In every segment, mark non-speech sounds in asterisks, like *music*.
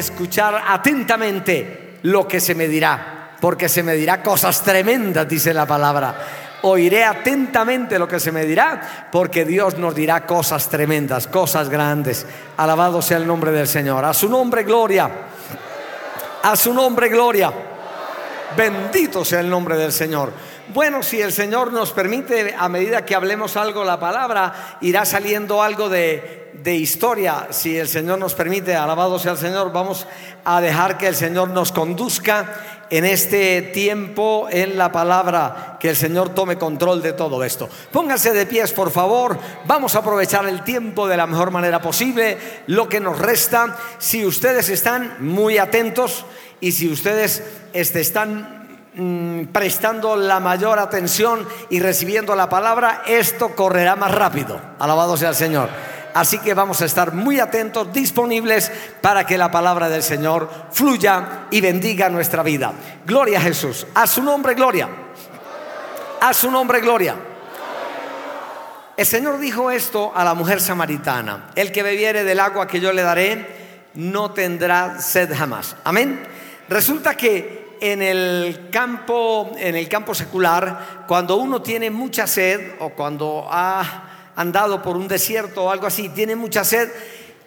Escuchar atentamente lo que se me dirá, porque se me dirá cosas tremendas, dice la palabra. Oiré atentamente lo que se me dirá, porque Dios nos dirá cosas tremendas, cosas grandes. Alabado sea el nombre del Señor. A su nombre, gloria. A su nombre, gloria. Bendito sea el nombre del Señor. Bueno, si el Señor nos permite, a medida que hablemos algo la palabra, irá saliendo algo de, de, historia. Si el Señor nos permite, alabado sea el Señor, vamos a dejar que el Señor nos conduzca en este tiempo en la palabra, que el Señor tome control de todo esto. Pónganse de pies, por favor. Vamos a aprovechar el tiempo de la mejor manera posible, lo que nos resta. Si ustedes están muy atentos y si ustedes este, están mm, prestando la mayor atención y recibiendo la palabra, esto correrá más rápido. Alabado sea el Señor. Así que vamos a estar muy atentos, disponibles para que la palabra del Señor fluya y bendiga nuestra vida. Gloria a Jesús. A su nombre, gloria. A su nombre, gloria. El Señor dijo esto a la mujer samaritana. El que bebiere del agua que yo le daré, no tendrá sed jamás. Amén. Resulta que en el campo, en el campo secular, cuando uno tiene mucha sed o cuando ha andado por un desierto o algo así, tiene mucha sed,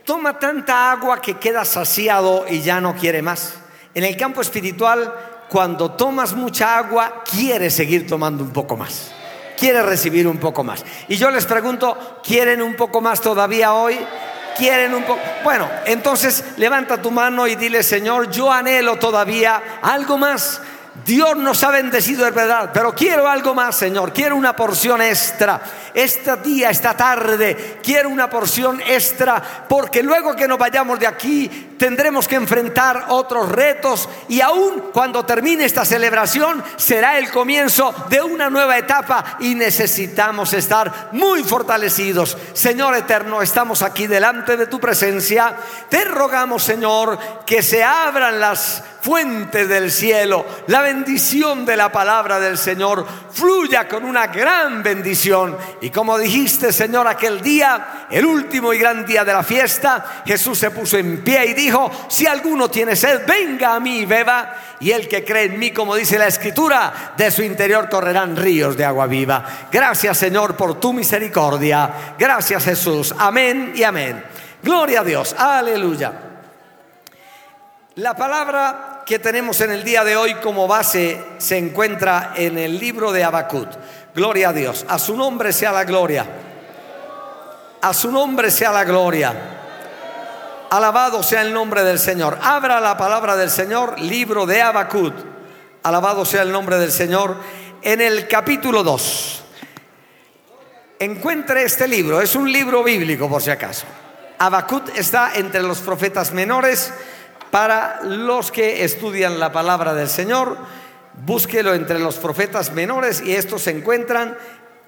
toma tanta agua que queda saciado y ya no quiere más. En el campo espiritual, cuando tomas mucha agua, quieres seguir tomando un poco más. Quieres recibir un poco más. Y yo les pregunto, ¿quieren un poco más todavía hoy? ¿Quieren un poco? Bueno, entonces levanta tu mano y dile, Señor, yo anhelo todavía algo más. Dios nos ha bendecido, es verdad, pero quiero algo más, Señor. Quiero una porción extra. Este día, esta tarde, quiero una porción extra, porque luego que nos vayamos de aquí, tendremos que enfrentar otros retos y aún cuando termine esta celebración, será el comienzo de una nueva etapa y necesitamos estar muy fortalecidos. Señor eterno, estamos aquí delante de tu presencia. Te rogamos, Señor, que se abran las fuentes del cielo, la bendición de la palabra del Señor fluya con una gran bendición. Y como dijiste, Señor, aquel día, el último y gran día de la fiesta, Jesús se puso en pie y dijo, si alguno tiene sed, venga a mí y beba. Y el que cree en mí, como dice la escritura, de su interior correrán ríos de agua viva. Gracias, Señor, por tu misericordia. Gracias, Jesús. Amén y amén. Gloria a Dios. Aleluya. La palabra que tenemos en el día de hoy como base se encuentra en el libro de Habacuc. Gloria a Dios. A su nombre sea la gloria. A su nombre sea la gloria. Alabado sea el nombre del Señor. Abra la palabra del Señor, libro de Habacuc. Alabado sea el nombre del Señor. En el capítulo 2. Encuentre este libro. Es un libro bíblico, por si acaso. Habacuc está entre los profetas menores para los que estudian la palabra del Señor, búsquelo entre los profetas menores y estos se encuentran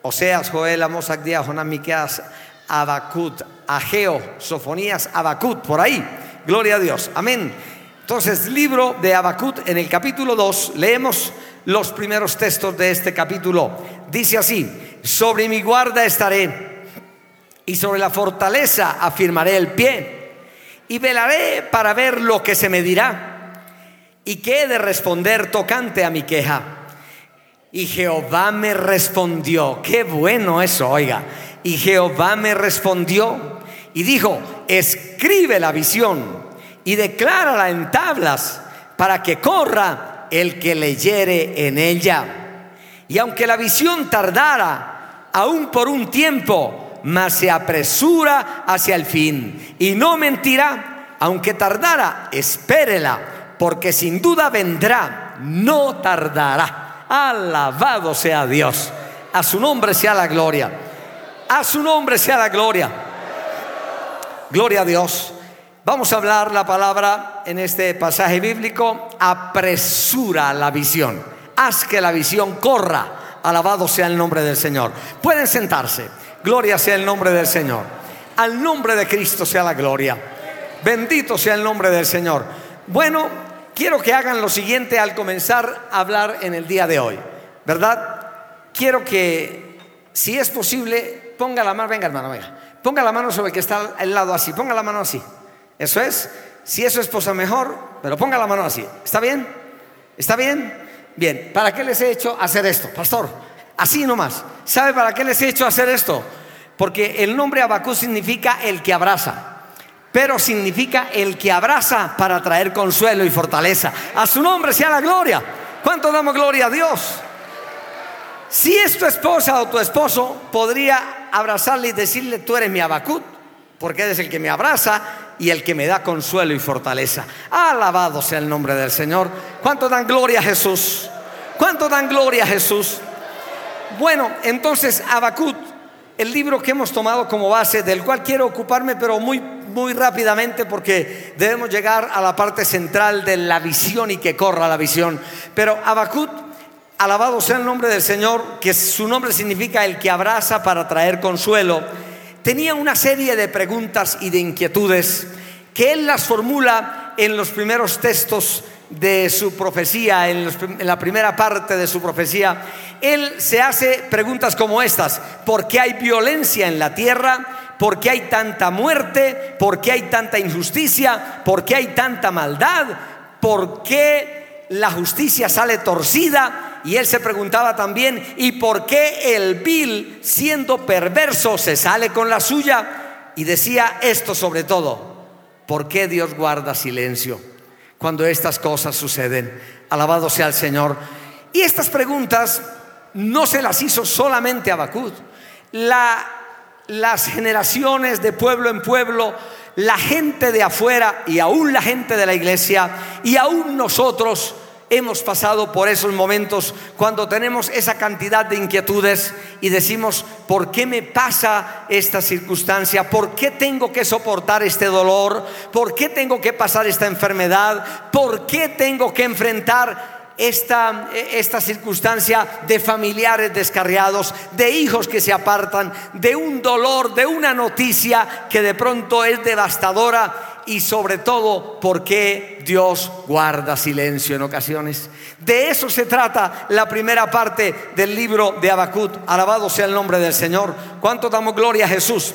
Oseas, Joel, Amos, Agdía, Jonás, Miqueas, Abacut, Ageo, Sofonías, Abacut, por ahí. Gloria a Dios. Amén. Entonces, libro de Abacut, en el capítulo 2, leemos los primeros textos de este capítulo. Dice así, sobre mi guarda estaré y sobre la fortaleza afirmaré el pie y velaré para ver lo que se me dirá y qué he de responder tocante a mi queja. Y Jehová me respondió, qué bueno eso, oiga. Y Jehová me respondió y dijo, escribe la visión y declárala en tablas para que corra el que leyere en ella. Y aunque la visión tardara aún por un tiempo, mas se apresura hacia el fin y no mentirá, aunque tardara, espérela, porque sin duda vendrá, no tardará. Alabado sea Dios. A su nombre sea la gloria. A su nombre sea la gloria. Gloria a Dios. Vamos a hablar la palabra en este pasaje bíblico. Apresura la visión. Haz que la visión corra. Alabado sea el nombre del Señor. Pueden sentarse. Gloria sea el nombre del Señor. Al nombre de Cristo sea la gloria. Bendito sea el nombre del Señor. Bueno, quiero que hagan lo siguiente al comenzar a hablar en el día de hoy. ¿Verdad? Quiero que, si es posible, ponga la mano, venga hermano, venga. Ponga la mano sobre el que está al lado así. Ponga la mano así. Eso es. Si es su esposa mejor, pero ponga la mano así. ¿Está bien? ¿Está bien? Bien. ¿Para qué les he hecho hacer esto, pastor? Así nomás. ¿Sabe para qué les he hecho hacer esto? Porque el nombre Abacú significa el que abraza pero significa el que abraza para traer consuelo y fortaleza. A su nombre sea la gloria. ¿Cuánto damos gloria a Dios? Si es tu esposa o tu esposo, podría abrazarle y decirle, tú eres mi abacut, porque eres el que me abraza y el que me da consuelo y fortaleza. Alabado sea el nombre del Señor. ¿Cuánto dan gloria a Jesús? ¿Cuánto dan gloria a Jesús? Bueno, entonces Abacut, el libro que hemos tomado como base, del cual quiero ocuparme, pero muy, muy rápidamente, porque debemos llegar a la parte central de la visión y que corra la visión. Pero Abacut, alabado sea el nombre del Señor, que su nombre significa el que abraza para traer consuelo tenía una serie de preguntas y de inquietudes que él las formula en los primeros textos de su profecía, en, la primera parte de su profecía. Él se hace preguntas como estas, ¿por qué hay violencia en la tierra? ¿Por qué hay tanta muerte? ¿Por qué hay tanta injusticia? ¿Por qué hay tanta maldad? ¿Por qué la justicia sale torcida? Y él se preguntaba también, ¿y por qué el vil, siendo perverso, se sale con la suya? Y decía esto sobre todo, ¿por qué Dios guarda silencio cuando estas cosas suceden? Alabado sea el Señor. Y estas preguntas no se las hizo solamente a Bacud. las generaciones de pueblo en pueblo, la gente de afuera y aún la gente de la iglesia y aún nosotros hemos pasado por esos momentos cuando tenemos esa cantidad de inquietudes y decimos, ¿por qué me pasa esta circunstancia? ¿Por qué tengo que soportar este dolor? ¿Por qué tengo que pasar esta enfermedad? ¿Por qué tengo que enfrentar esta, esta, circunstancia de familiares descarriados, de hijos que se apartan, de un dolor, de una noticia que de pronto es devastadora y sobre todo por qué Dios guarda silencio en ocasiones. De eso se trata la primera parte del libro de Abacut. Alabado sea el nombre del Señor. ¿Cuánto damos gloria a Jesús?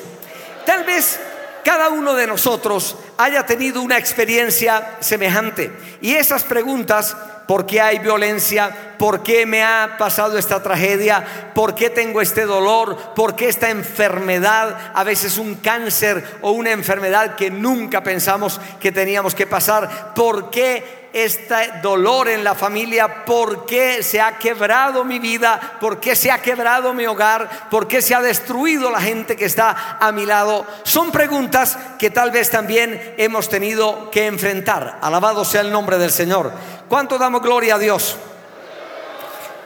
Tal vez cada uno de nosotros haya tenido una experiencia semejante y esas preguntas ¿Por qué hay violencia? ¿Por qué me ha pasado esta tragedia? ¿Por qué tengo este dolor? ¿Por qué esta enfermedad? A veces un cáncer o una enfermedad que nunca pensamos que teníamos que pasar. ¿Por qué este dolor en la familia, por qué se ha quebrado mi vida, por qué se ha quebrado mi hogar, por qué se ha destruido la gente que está a mi lado. Son preguntas que tal vez también hemos tenido que enfrentar. Alabado sea el nombre del Señor. ¿Cuánto damos gloria a Dios?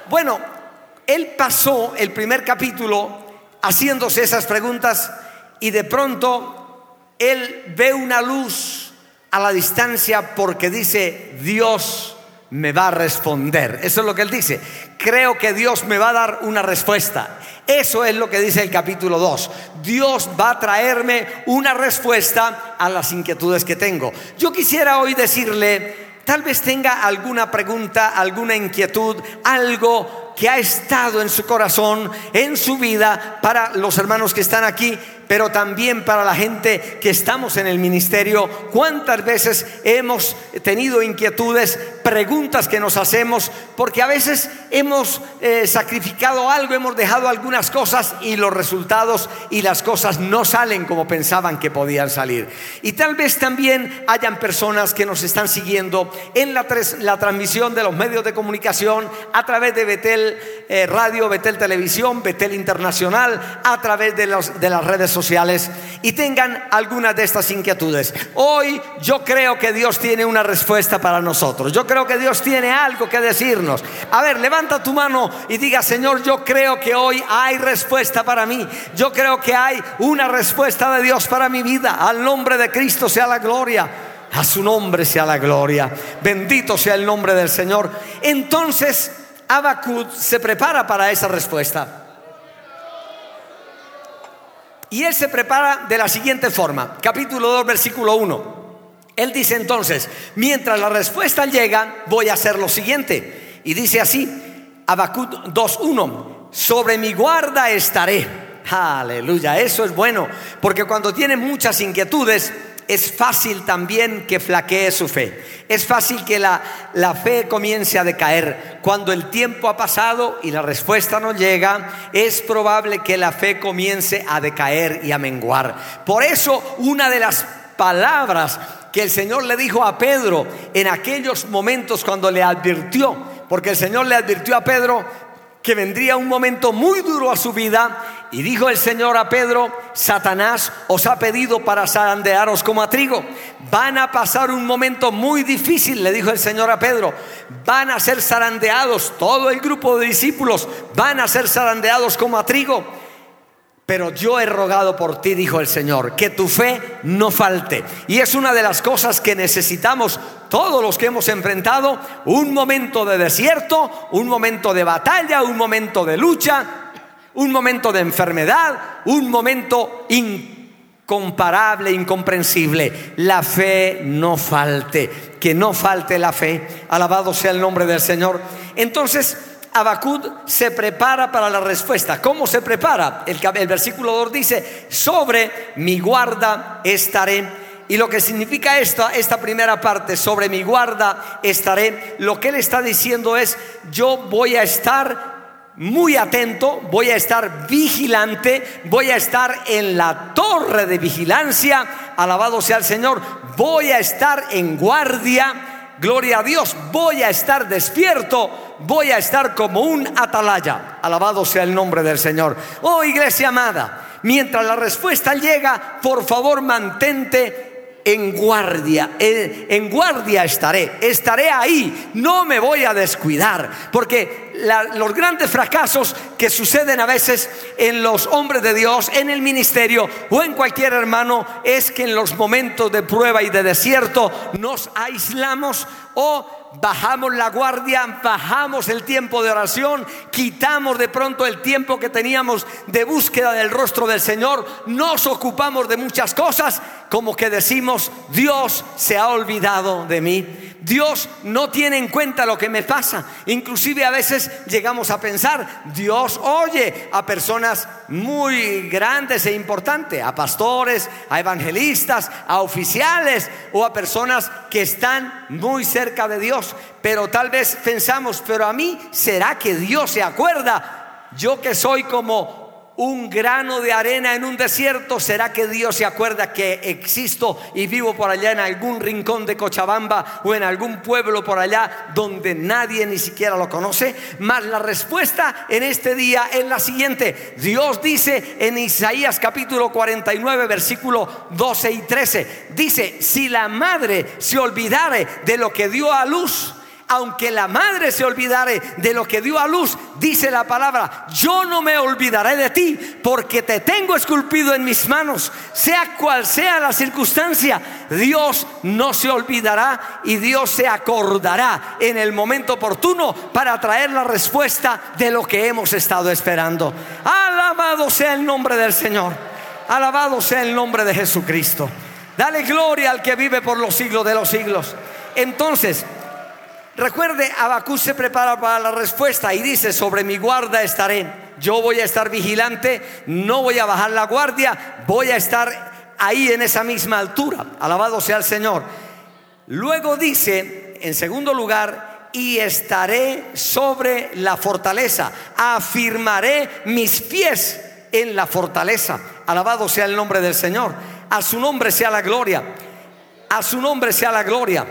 Bueno, él pasó el primer capítulo haciéndose esas preguntas y de pronto él ve una luz a la distancia porque dice, Dios me va a responder. Eso es lo que él dice. Creo que Dios me va a dar una respuesta. Eso es lo que dice el capítulo 2. Dios va a traerme una respuesta a las inquietudes que tengo. Yo quisiera hoy decirle, tal vez tenga alguna pregunta, alguna inquietud, algo que ha estado en su corazón, en su vida, para los hermanos que están aquí pero también para la gente que estamos en el ministerio. ¿Cuántas veces hemos tenido inquietudes, preguntas que nos hacemos? Porque a veces hemos eh, sacrificado algo, hemos dejado algunas cosas y los resultados y las cosas no salen como pensaban que podían salir. Y tal vez también hayan personas que nos están siguiendo en la, transmisión de los medios de comunicación a través de Betel eh, Radio, Betel Televisión, Betel Internacional, a través de, de las redes sociales y tengan algunas de estas inquietudes. Hoy yo creo que Dios tiene una respuesta para nosotros. Yo creo que Dios tiene algo que decirnos. A ver, levanta tu mano y diga, Señor, yo creo que hoy hay respuesta para mí. Yo creo que hay una respuesta de Dios para mi vida. Al nombre de Cristo sea la gloria. A su nombre sea la gloria. Bendito sea el nombre del Señor. Entonces, Abacud se prepara para esa respuesta. Y él se prepara de la siguiente forma. Capítulo 2, versículo 1. Él dice entonces, mientras la respuesta llega, voy a hacer lo siguiente. Y dice así, Abacud 2.1, sobre mi guarda estaré. Aleluya, eso es bueno, porque cuando tiene muchas inquietudes, es fácil también que flaquee su fe. Es fácil que la, la, fe comience a decaer. Cuando el tiempo ha pasado y la respuesta no llega, es probable que la fe comience a decaer y a menguar. Por eso, una de las palabras que el Señor le dijo a Pedro en aquellos momentos cuando le advirtió, porque el Señor le advirtió a Pedro, que vendría un momento muy duro a su vida. Y dijo el Señor a Pedro, Satanás os ha pedido para zarandearos como a trigo. Van a pasar un momento muy difícil, le dijo el Señor a Pedro. Van a ser zarandeados, todo el grupo de discípulos van a ser zarandeados como a trigo. Pero yo he rogado por ti, dijo el Señor, que tu fe no falte. Y es una de las cosas que necesitamos todos los que hemos enfrentado un momento de desierto, un momento de batalla, un momento de lucha, un momento de enfermedad, un momento incomparable, incomprensible. La fe no falte, que no falte la fe. Alabado sea el nombre del Señor. Entonces, Abacud se prepara para la respuesta. ¿Cómo se prepara? El, el, versículo 2 dice, sobre mi guarda estaré. Y lo que significa esta, esta primera parte, sobre mi guarda estaré, lo que él está diciendo es, yo voy a estar muy atento, voy a estar vigilante, voy a estar en la torre de vigilancia, alabado sea el Señor, voy a estar en guardia gloria a Dios, voy a estar despierto, voy a estar como un atalaya. Alabado sea el nombre del Señor. Oh iglesia amada, mientras la respuesta llega, por favor mantente en guardia, en, guardia estaré, estaré ahí, no me voy a descuidar, porque los grandes fracasos que suceden a veces en los hombres de Dios, en el ministerio o en cualquier hermano, es que en los momentos de prueba y de desierto nos aislamos o bajamos la guardia, bajamos el tiempo de oración, quitamos de pronto el tiempo que teníamos de búsqueda del rostro del Señor, nos ocupamos de muchas cosas, como que decimos, Dios se ha olvidado de mí. Dios no tiene en cuenta lo que me pasa. Inclusive a veces llegamos a pensar, Dios oye a personas muy grandes e importantes, a pastores, a evangelistas, a oficiales o a personas que están muy cerca de Dios. Pero tal vez pensamos, pero a mí, ¿será que Dios se acuerda? Yo que soy como un grano de arena en un desierto, ¿será que Dios se acuerda que existo y vivo por allá en algún rincón de Cochabamba o en algún pueblo por allá donde nadie ni siquiera lo conoce? Mas la respuesta en este día es la siguiente. Dios dice en Isaías capítulo 49 versículo 12 y 13, dice, si la madre se olvidare de lo que dio a luz, aunque la madre se olvidare de lo que dio a luz, dice la palabra, yo no me olvidaré de ti, porque te tengo esculpido en mis manos, sea cual sea la circunstancia, Dios no se olvidará y Dios se acordará en el momento oportuno para traer la respuesta de lo que hemos estado esperando. Alabado sea el nombre del Señor, alabado sea el nombre de Jesucristo. Dale gloria al que vive por los siglos de los siglos. Entonces, Recuerde, Abacú se prepara para la respuesta y dice, sobre mi guarda estaré. Yo voy a estar vigilante, no voy a bajar la guardia, voy a estar ahí en esa misma altura. Alabado sea el Señor. Luego dice, en segundo lugar, y estaré sobre la fortaleza, afirmaré mis pies en la fortaleza. Alabado sea el nombre del Señor. A su nombre sea la gloria. A su nombre sea la gloria.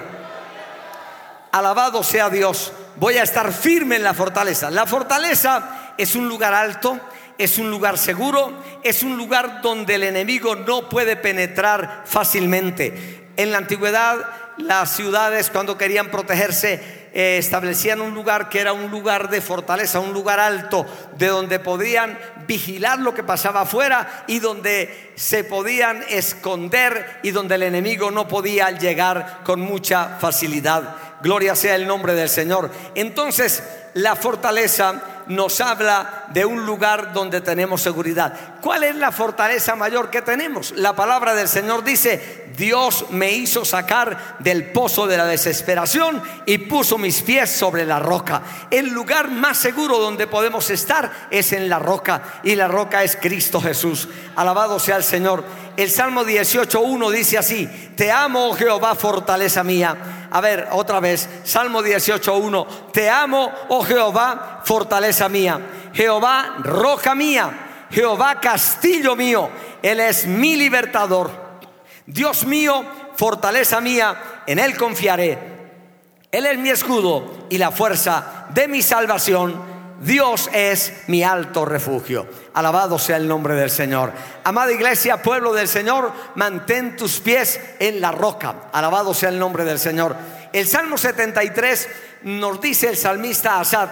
Alabado sea Dios. Voy a estar firme en la fortaleza. La fortaleza es un lugar alto, es un lugar seguro, es un lugar donde el enemigo no puede penetrar fácilmente. En la antigüedad, las ciudades cuando querían protegerse eh, establecían un lugar que era un lugar de fortaleza, un lugar alto, de donde podían vigilar lo que pasaba afuera y donde se podían esconder y donde el enemigo no podía llegar con mucha facilidad. Gloria sea el nombre del Señor. Entonces, la fortaleza nos habla de un lugar donde tenemos seguridad. ¿Cuál es la fortaleza mayor que tenemos? La palabra del Señor dice, Dios me hizo sacar del pozo de la desesperación y puso mis pies sobre la roca. El lugar más seguro donde podemos estar es en la roca y la roca es Cristo Jesús. Alabado sea el Señor. El Salmo 18.1 dice así, te amo oh Jehová, fortaleza mía. A ver, otra vez, Salmo 18.1, te amo, oh Jehová, fortaleza mía. Jehová, roca mía. Jehová, castillo mío. Él es mi libertador. Dios mío, fortaleza mía, en Él confiaré. Él es mi escudo y la fuerza de mi salvación Dios es mi alto refugio. Alabado sea el nombre del Señor. Amada iglesia, pueblo del Señor, mantén tus pies en la roca. Alabado sea el nombre del Señor. El Salmo 73 nos dice el salmista Asad.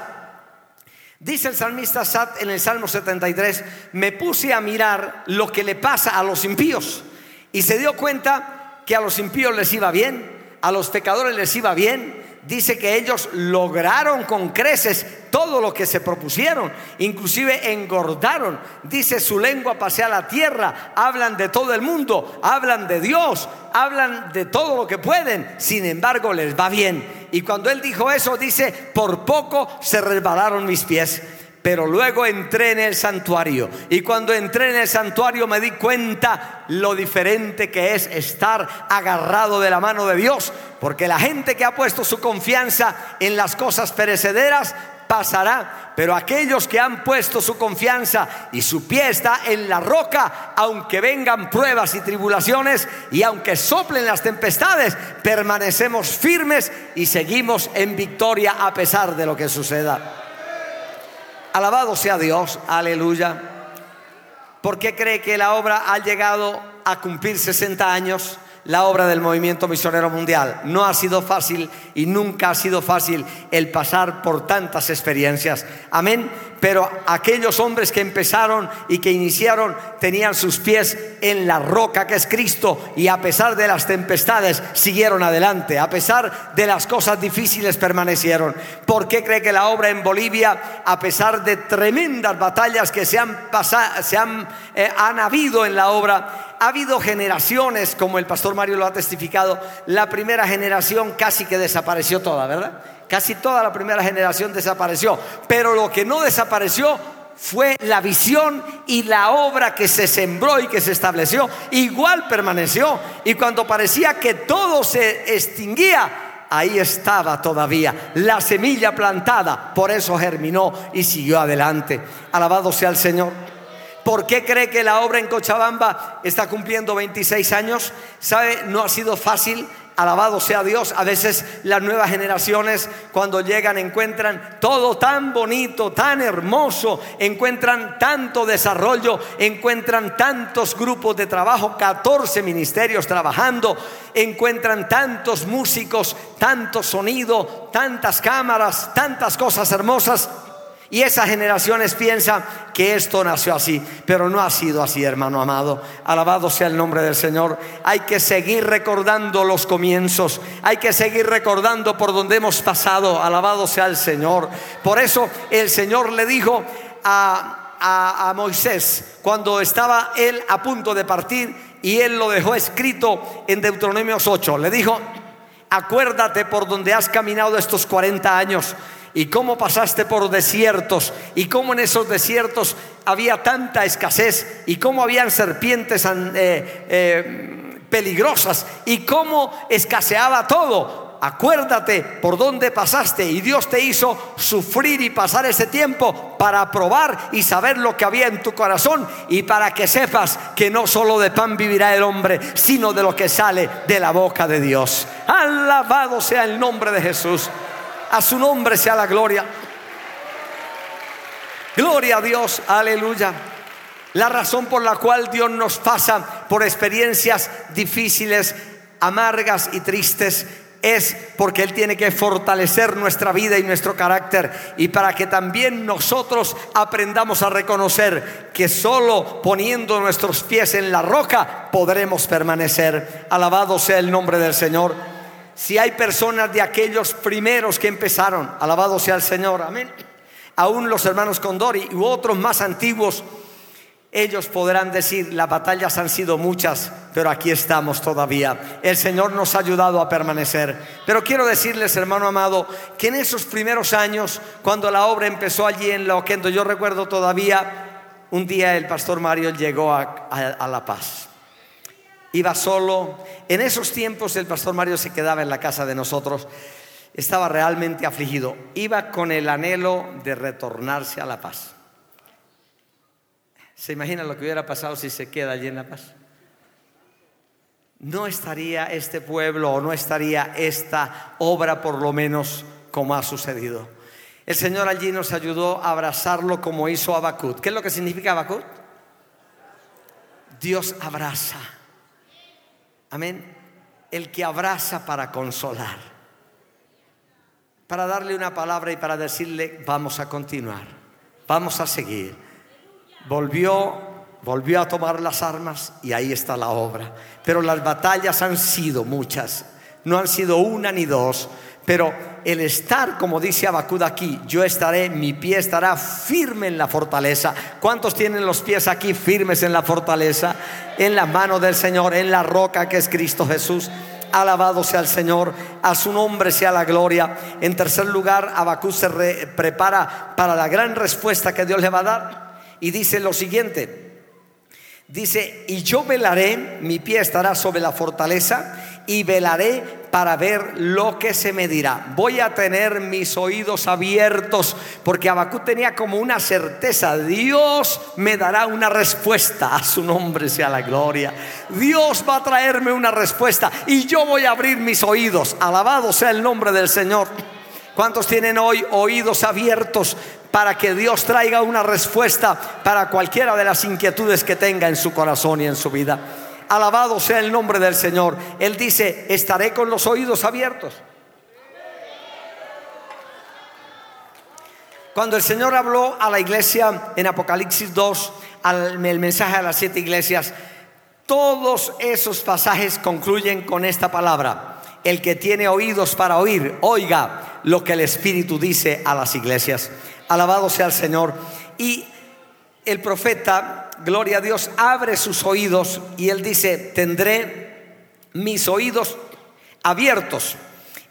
Dice el salmista Asad en el Salmo 73, me puse a mirar lo que le pasa a los impíos y se dio cuenta que a los impíos les iba bien, a los pecadores les iba bien, dice que ellos lograron con creces todo lo que se propusieron, inclusive engordaron. Dice su lengua pasea la tierra, hablan de todo el mundo, hablan de Dios, hablan de todo lo que pueden, sin embargo les va bien. Y cuando él dijo eso, dice, por poco se resbalaron mis pies. Pero luego entré en el santuario. Y cuando entré en el santuario me di cuenta lo diferente que es estar agarrado de la mano de Dios, porque la gente que ha puesto su confianza en las cosas perecederas pasará, pero aquellos que han puesto su confianza y su pie está en la roca, aunque vengan pruebas y tribulaciones y aunque soplen las tempestades, permanecemos firmes y seguimos en victoria a pesar de lo que suceda. Alabado sea Dios, aleluya. ¿Por qué cree que la obra ha llegado a cumplir 60 años? la obra del movimiento misionero mundial. No ha sido fácil y nunca ha sido fácil el pasar por tantas experiencias. Amén. Pero aquellos hombres que empezaron y que iniciaron tenían sus pies en la roca que es Cristo y a pesar de las tempestades siguieron adelante. A pesar de las cosas difíciles permanecieron. ¿Por qué cree que la obra en Bolivia, a pesar de tremendas batallas que se han, pasado, se han, eh, han habido en la obra, ha habido generaciones, como el pastor Mario lo ha testificado, la primera generación casi que desapareció toda, ¿verdad? Casi toda la primera generación desapareció, pero lo que no desapareció fue la visión y la obra que se sembró y que se estableció, igual permaneció. Y cuando parecía que todo se extinguía, ahí estaba todavía la semilla plantada, por eso germinó y siguió adelante. Alabado sea el Señor. ¿Por qué cree que la obra en Cochabamba está cumpliendo 26 años? ¿Sabe? No ha sido fácil. Alabado sea Dios. A veces las nuevas generaciones cuando llegan encuentran todo tan bonito, tan hermoso, encuentran tanto desarrollo, encuentran tantos grupos de trabajo, 14 ministerios trabajando, encuentran tantos músicos, tanto sonido, tantas cámaras, tantas cosas hermosas y esas generaciones piensan que esto nació así, pero no ha sido así, hermano amado. Alabado sea el nombre del Señor. Hay que seguir recordando los comienzos, hay que seguir recordando por donde hemos pasado. Alabado sea el Señor. Por eso el Señor le dijo a, a Moisés, cuando estaba él a punto de partir, y él lo dejó escrito en Deuteronomios 8, le dijo, acuérdate por donde has caminado estos 40 años y cómo pasaste por desiertos y cómo en esos desiertos había tanta escasez y cómo habían serpientes eh, eh, peligrosas y cómo escaseaba todo. Acuérdate por dónde pasaste y Dios te hizo sufrir y pasar ese tiempo para probar y saber lo que había en tu corazón y para que sepas que no solo de pan vivirá el hombre, sino de lo que sale de la boca de Dios. Alabado sea el nombre de Jesús. A su nombre sea la gloria. Gloria a Dios, aleluya. La razón por la cual Dios nos pasa por experiencias difíciles, amargas y tristes es porque Él tiene que fortalecer nuestra vida y nuestro carácter y para que también nosotros aprendamos a reconocer que solo poniendo nuestros pies en la roca podremos permanecer. Alabado sea el nombre del Señor. Si hay personas de aquellos primeros que empezaron, alabado sea el Señor, amén. Aún los hermanos Condori u otros más antiguos ellos podrán decir, las batallas han sido muchas, pero aquí estamos todavía. El Señor nos ha ayudado a permanecer. Pero quiero decirles, hermano amado, que en esos primeros años, cuando la obra empezó allí en La Oquendo, yo recuerdo todavía, un día el pastor Mario llegó a, a La Paz. Iba solo. En esos tiempos el pastor Mario se quedaba en la casa de nosotros. Estaba realmente afligido. Iba con el anhelo de retornarse a La Paz. ¿Se imagina lo que hubiera pasado si se queda allí en La Paz? No estaría este pueblo o no estaría esta obra por lo menos como ha sucedido. El Señor allí nos ayudó a abrazarlo como hizo Abacut. ¿Qué es lo que significa Abacut? Dios abraza. Amén. El que abraza para consolar. Para darle una palabra y para decirle, vamos a continuar, vamos a seguir volvió, volvió a tomar las armas y ahí está la obra. Pero las batallas han sido muchas, no han sido una ni dos. Pero el estar, como dice Abacud aquí, yo estaré, mi pie estará firme en la fortaleza. ¿Cuántos tienen los pies aquí firmes en la fortaleza? En la mano del Señor, en la roca que es Cristo Jesús. Alabado sea el Señor, a su nombre sea la gloria. En tercer lugar, Abacud se prepara para la gran respuesta que Dios le va a dar y dice lo siguiente. Dice, y yo velaré, mi pie estará sobre la fortaleza y velaré para ver lo que se me dirá. Voy a tener mis oídos abiertos porque Abacú tenía como una certeza, Dios me dará una respuesta, a su nombre sea la gloria. Dios va a traerme una respuesta y yo voy a abrir mis oídos. Alabado sea el nombre del Señor. ¿Cuántos tienen hoy oídos abiertos para que Dios traiga una respuesta para cualquiera de las inquietudes que tenga en su corazón y en su vida? Alabado sea el nombre del Señor. Él dice, estaré con los oídos abiertos. Cuando el Señor habló a la iglesia en Apocalipsis 2, al, el mensaje a las siete iglesias, todos esos pasajes concluyen con esta palabra. El que tiene oídos para oír, oiga lo que el Espíritu dice a las iglesias. Alabado sea el Señor. Y el profeta, gloria a Dios, abre sus oídos y él dice, tendré mis oídos abiertos.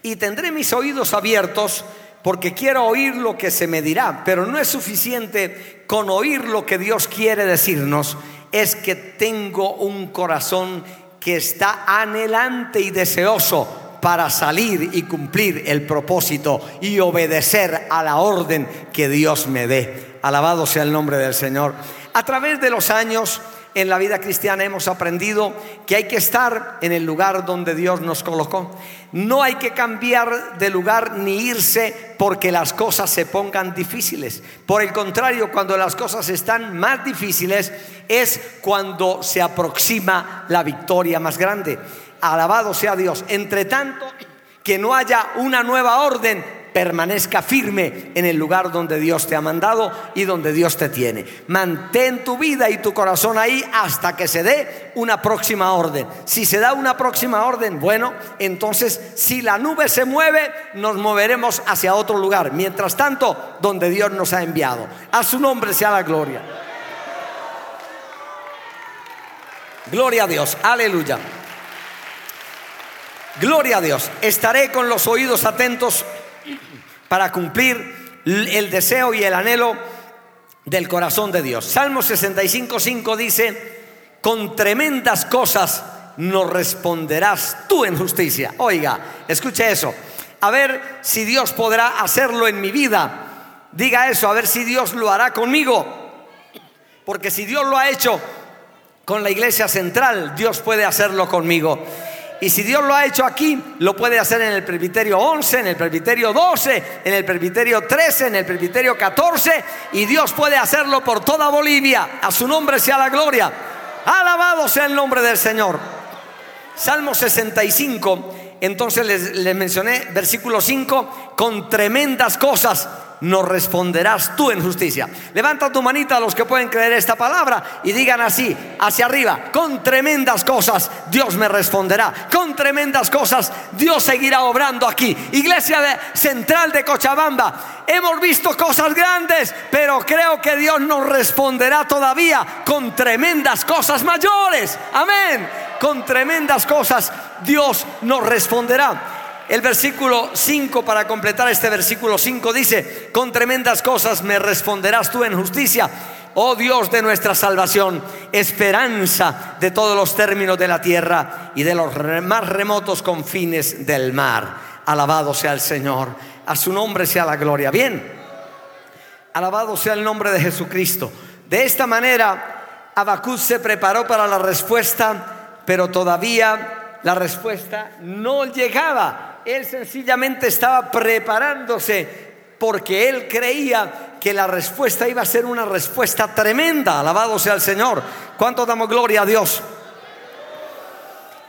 Y tendré mis oídos abiertos porque quiero oír lo que se me dirá, pero no es suficiente con oír lo que Dios quiere decirnos, es que tengo un corazón que está anhelante y deseoso para salir y cumplir el propósito y obedecer a la orden que Dios me dé. Alabado sea el nombre del Señor. A través de los años en la vida cristiana hemos aprendido que hay que estar en el lugar donde Dios nos colocó. No hay que cambiar de lugar ni irse porque las cosas se pongan difíciles. Por el contrario, cuando las cosas están más difíciles es cuando se aproxima la victoria más grande. Alabado sea Dios. Entre tanto, que no haya una nueva orden, permanezca firme en el lugar donde Dios te ha mandado y donde Dios te tiene. Mantén tu vida y tu corazón ahí hasta que se dé una próxima orden. Si se da una próxima orden, bueno, entonces si la nube se mueve, nos moveremos hacia otro lugar. Mientras tanto, donde Dios nos ha enviado. A su nombre sea la gloria. Gloria a Dios. Aleluya. Gloria a Dios. Estaré con los oídos atentos para cumplir el deseo y el anhelo del corazón de Dios. Salmo 65.5 dice, con tremendas cosas nos responderás tú en justicia. Oiga, escuche eso. A ver si Dios podrá hacerlo en mi vida. Diga eso, a ver si Dios lo hará conmigo. Porque si Dios lo ha hecho con la iglesia central, Dios puede hacerlo conmigo. Y si Dios lo ha hecho aquí, lo puede hacer en el presbiterio 11, en el presbiterio 12, en el presbiterio 13, en el presbiterio 14. Y Dios puede hacerlo por toda Bolivia. A su nombre sea la gloria. Alabado sea el nombre del Señor. Salmo 65. Entonces les, les mencioné, versículo 5, con tremendas cosas nos responderás tú en justicia. Levanta tu manita a los que pueden creer esta palabra y digan así, hacia arriba, con tremendas cosas Dios me responderá. Con tremendas cosas Dios seguirá obrando aquí. Iglesia Central de Cochabamba, hemos visto cosas grandes, pero creo que Dios nos responderá todavía con tremendas cosas mayores. Amén. Con tremendas cosas Dios nos responderá. El versículo 5, para completar este versículo 5, dice, con tremendas cosas me responderás tú en justicia. Oh Dios de nuestra salvación, esperanza de todos los términos de la tierra y de los más remotos confines del mar. Alabado sea el Señor, a su nombre sea la gloria. Bien, alabado sea el nombre de Jesucristo. De esta manera, Abacud se preparó para la respuesta, pero todavía la respuesta no llegaba él sencillamente estaba preparándose porque él creía que la respuesta iba a ser una respuesta tremenda. Alabado sea el Señor. ¿Cuánto damos gloria a Dios?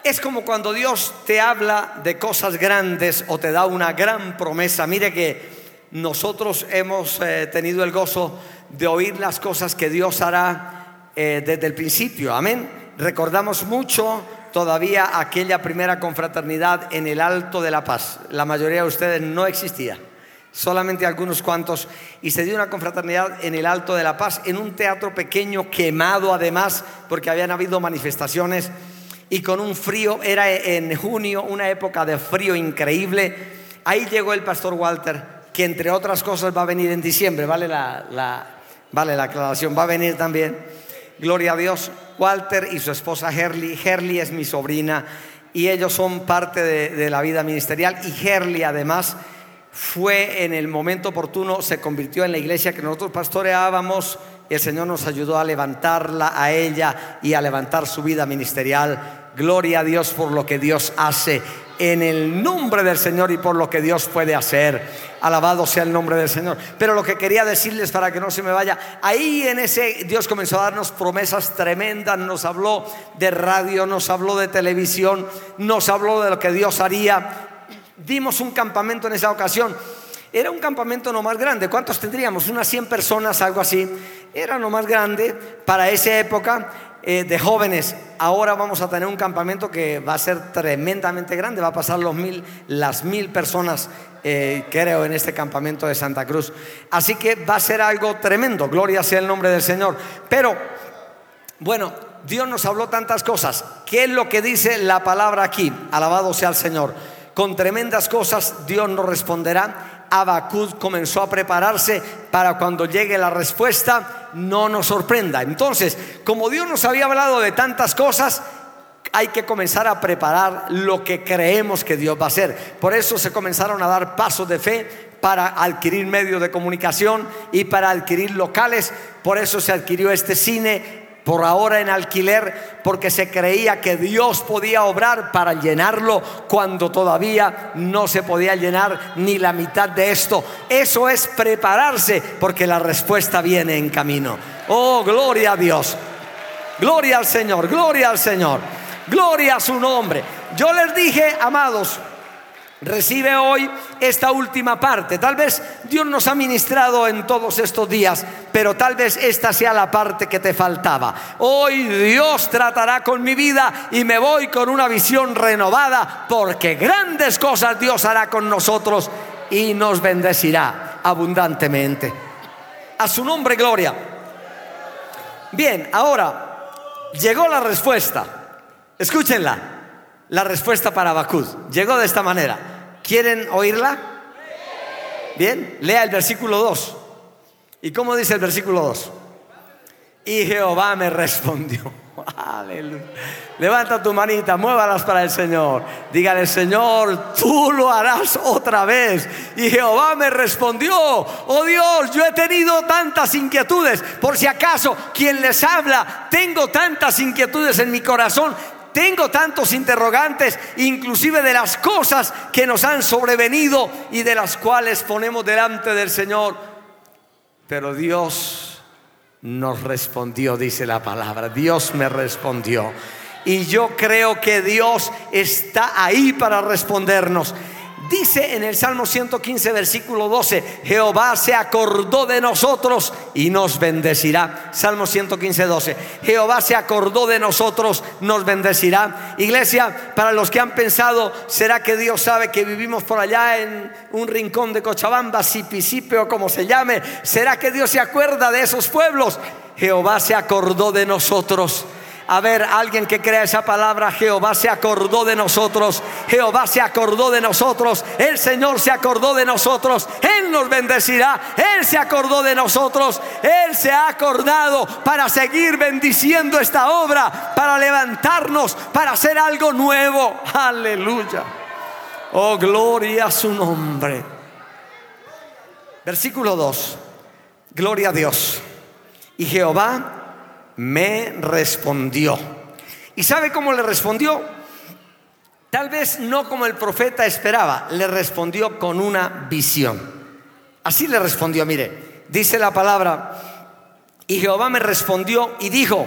Es como cuando Dios te habla de cosas grandes o te da una gran promesa. Mire que nosotros hemos eh, tenido el gozo de oír las cosas que Dios hará eh, desde el principio. Amén. Recordamos mucho todavía aquella primera confraternidad en el Alto de la Paz. La mayoría de ustedes no existía, solamente algunos cuantos, y se dio una confraternidad en el Alto de la Paz, en un teatro pequeño, quemado además, porque habían habido manifestaciones, y con un frío, era en junio, una época de frío increíble. Ahí llegó el pastor Walter, que entre otras cosas va a venir en diciembre, vale la, vale la aclaración, va a venir también. Gloria a Dios. Walter y su esposa Herly. Herly es mi sobrina y ellos son parte de, la vida ministerial. Y Herly además fue en el momento oportuno, se convirtió en la iglesia que nosotros pastoreábamos. El Señor nos ayudó a levantarla a ella y a levantar su vida ministerial. Gloria a Dios por lo que Dios hace en el nombre del Señor y por lo que Dios puede hacer. Alabado sea el nombre del Señor. Pero lo que quería decirles para que no se me vaya, ahí en ese Dios comenzó a darnos promesas tremendas, nos habló de radio, nos habló de televisión, nos habló de lo que Dios haría. Dimos un campamento en esa ocasión. Era un campamento no más grande. ¿Cuántos tendríamos? Unas 100 personas, algo así. Era no más grande para esa época. Eh, de jóvenes. Ahora vamos a tener un campamento que va a ser tremendamente grande, va a pasar los mil, las mil personas, eh, creo, en este campamento de Santa Cruz. Así que va a ser algo tremendo, gloria sea el nombre del Señor. Pero, bueno, Dios nos habló tantas cosas. ¿Qué es lo que dice la palabra aquí? Alabado sea el Señor. Con tremendas cosas Dios nos responderá Abacud comenzó a prepararse para cuando llegue la respuesta no nos sorprenda. Entonces, como Dios nos había hablado de tantas cosas, hay que comenzar a preparar lo que creemos que Dios va a hacer. Por eso se comenzaron a dar pasos de fe para adquirir medios de comunicación y para adquirir locales. Por eso se adquirió este cine por ahora en alquiler porque se creía que Dios podía obrar para llenarlo cuando todavía no se podía llenar ni la mitad de esto. Eso es prepararse porque la respuesta viene en camino. Oh, gloria a Dios. Gloria al Señor, gloria al Señor. Gloria a su nombre. Yo les dije, amados, Recibe hoy esta última parte. Tal vez Dios nos ha ministrado en todos estos días, pero tal vez esta sea la parte que te faltaba. Hoy Dios tratará con mi vida y me voy con una visión renovada porque grandes cosas Dios hará con nosotros y nos bendecirá abundantemente. A su nombre, gloria. Bien, ahora llegó la respuesta. Escúchenla. La respuesta para Bacud llegó de esta manera. ¿Quieren oírla? Bien, lea el versículo 2. ¿Y cómo dice el versículo 2? Y Jehová me respondió. *laughs* Aleluya. Levanta tu manita, muévalas para el Señor. Dígale, Señor, tú lo harás otra vez. Y Jehová me respondió, oh Dios, yo he tenido tantas inquietudes. Por si acaso, quien les habla, tengo tantas inquietudes en mi corazón tengo tantos interrogantes, inclusive de las cosas que nos han sobrevenido y de las cuales ponemos delante del Señor. Pero Dios nos respondió, dice la palabra. Dios me respondió. Y yo creo que Dios está ahí para respondernos. Dice en el Salmo 115, versículo 12, Jehová se acordó de nosotros y nos bendecirá. Salmo 115, 12, Jehová se acordó de nosotros, nos bendecirá. Iglesia, para los que han pensado, ¿será que Dios sabe que vivimos por allá en un rincón de Cochabamba, Sipisipe o como se llame? ¿Será que Dios se acuerda de esos pueblos? Jehová se acordó de nosotros a ver, alguien que crea esa palabra, Jehová se acordó de nosotros, Jehová se acordó de nosotros, el Señor se acordó de nosotros, Él nos bendecirá, Él se acordó de nosotros, Él se ha acordado para seguir bendiciendo esta obra, para levantarnos, para hacer algo nuevo. Aleluya. Oh, gloria a su nombre. Versículo 2. Gloria a Dios. Y Jehová me respondió. ¿Y sabe cómo le respondió? Tal vez no como el profeta esperaba, le respondió con una visión. Así le respondió, mire, dice la palabra, y Jehová me respondió y dijo,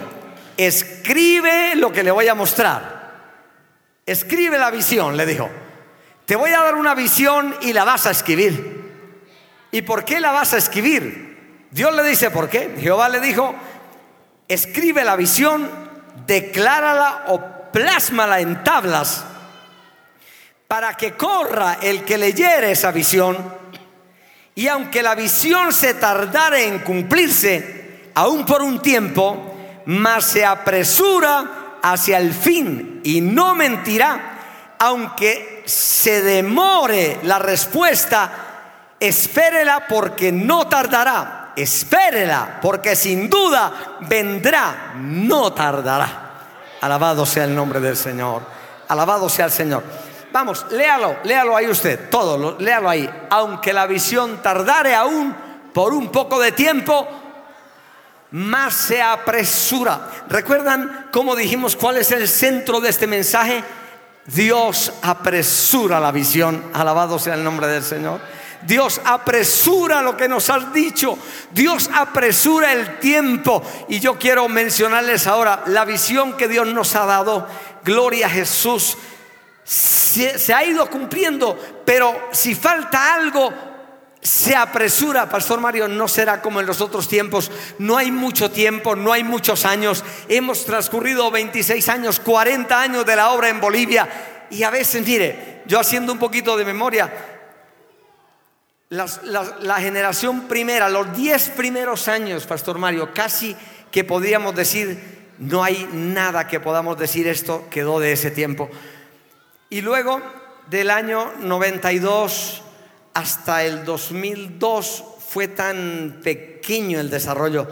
escribe lo que le voy a mostrar. Escribe la visión, le dijo. Te voy a dar una visión y la vas a escribir. ¿Y por qué la vas a escribir? Dios le dice, ¿por qué? Jehová le dijo, escribe la visión, declárala o plásmala en tablas para que corra el que leyere esa visión. Y aunque la visión se tardare en cumplirse, aún por un tiempo, mas se apresura hacia el fin y no mentirá, aunque se demore la respuesta, espérela porque no tardará espérela, porque sin duda vendrá, no tardará. Alabado sea el nombre del Señor. Alabado sea el Señor. Vamos, léalo, léalo ahí usted, todo, léalo ahí. Aunque la visión tardare aún por un poco de tiempo, más se apresura. ¿Recuerdan cómo dijimos cuál es el centro de este mensaje? Dios apresura la visión. Alabado sea el nombre del Señor. Dios apresura lo que nos has dicho. Dios apresura el tiempo. Y yo quiero mencionarles ahora la visión que Dios nos ha dado. Gloria a Jesús. Se, ha ido cumpliendo, pero si falta algo, se apresura, Pastor Mario, no será como en los otros tiempos. No hay mucho tiempo, no hay muchos años. Hemos transcurrido 26 años, 40 años de la obra en Bolivia. Y a veces, mire, yo haciendo un poquito de memoria, la, generación primera, los diez primeros años, Pastor Mario, casi que podríamos decir, no hay nada que podamos decir esto quedó de ese tiempo. Y luego del año 92 hasta el 2002 fue tan pequeño el desarrollo.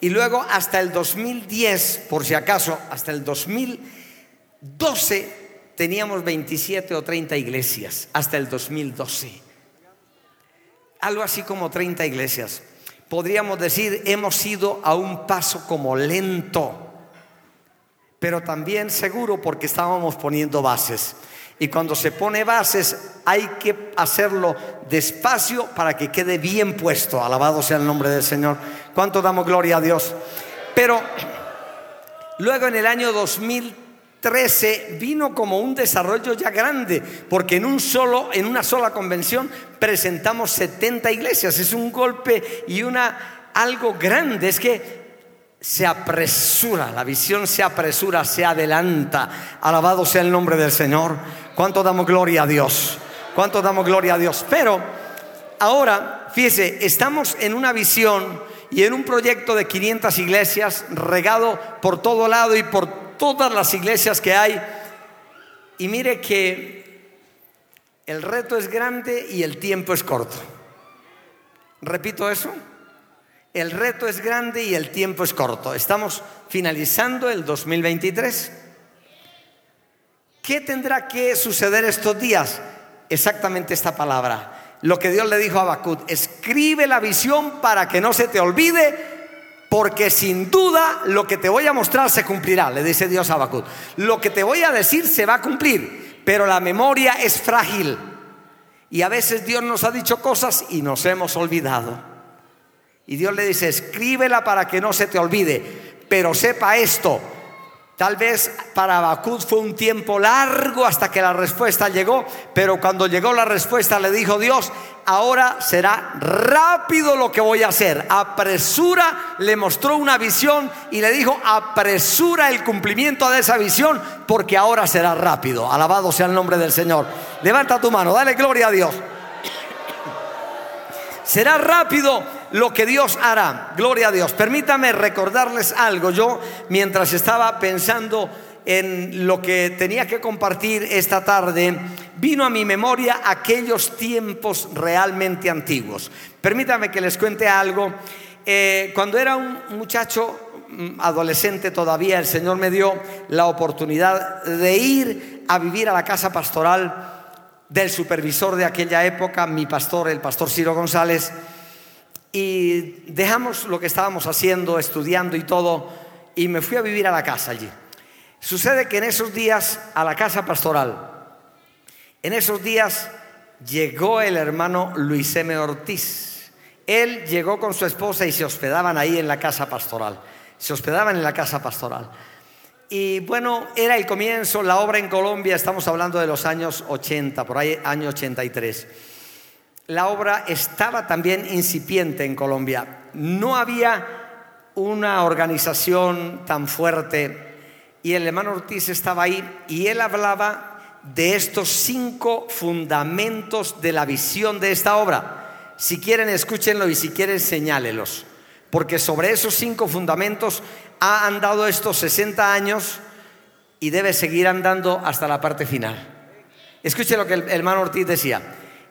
Y luego hasta el 2010, por si acaso, hasta el 2012 teníamos 27 o 30 iglesias, hasta el 2012 algo así como 30 iglesias. Podríamos decir, hemos ido a un paso como lento, pero también seguro porque estábamos poniendo bases. Y cuando se pone bases hay que hacerlo despacio para que quede bien puesto. Alabado sea el nombre del Señor. ¿Cuánto damos gloria a Dios? Pero luego en el año 2000 13 vino como un desarrollo ya grande, porque en un solo en una sola convención presentamos 70 iglesias, es un golpe y una algo grande, es que se apresura, la visión se apresura, se adelanta. Alabado sea el nombre del Señor. ¿Cuánto damos gloria a Dios? ¿Cuánto damos gloria a Dios? Pero ahora, fíjese, estamos en una visión y en un proyecto de 500 iglesias regado por todo lado y por todas las iglesias que hay. Y mire que el reto es grande y el tiempo es corto. Repito eso. El reto es grande y el tiempo es corto. Estamos finalizando el 2023. ¿Qué tendrá que suceder estos días? Exactamente esta palabra. Lo que Dios le dijo a Bakut, escribe la visión para que no se te olvide porque sin duda lo que te voy a mostrar se cumplirá, le dice Dios a Habacuc. Lo que te voy a decir se va a cumplir, pero la memoria es frágil. Y a veces Dios nos ha dicho cosas y nos hemos olvidado. Y Dios le dice, escríbela para que no se te olvide, pero sepa esto, Tal vez para Habacuc fue un tiempo largo hasta que la respuesta llegó, pero cuando llegó la respuesta le dijo Dios, ahora será rápido lo que voy a hacer. Apresura, le mostró una visión y le dijo, apresura el cumplimiento de esa visión porque ahora será rápido. Alabado sea el nombre del Señor. Levanta tu mano, dale gloria a Dios. *coughs* Será rápido lo que Dios hará. Gloria a Dios. Permítame recordarles algo. Yo, mientras estaba pensando en lo que tenía que compartir esta tarde, vino a mi memoria aquellos tiempos realmente antiguos. Permítame que les cuente algo. Eh, cuando era un muchacho mm, adolescente todavía, el Señor me dio la oportunidad de ir a vivir a la casa pastoral del supervisor de aquella época, mi pastor, el pastor Ciro González y dejamos lo que estábamos haciendo, estudiando y todo, y me fui a vivir a la casa allí. Sucede que en esos días, a la casa pastoral, en esos días llegó el hermano Luis M. Ortiz. Él llegó con su esposa y se hospedaban ahí en la casa pastoral. Se hospedaban en la casa pastoral. Y bueno, era el comienzo, la obra en Colombia, estamos hablando de los años 80, por ahí año 83 la obra estaba también incipiente en Colombia. No había una organización tan fuerte y el hermano Ortiz estaba ahí y él hablaba de estos cinco fundamentos de la visión de esta obra. Si quieren, escúchenlo y si quieren, señálelos. Porque sobre esos cinco fundamentos ha andado estos 60 años y debe seguir andando hasta la parte final. Escuchen lo que el hermano Ortiz decía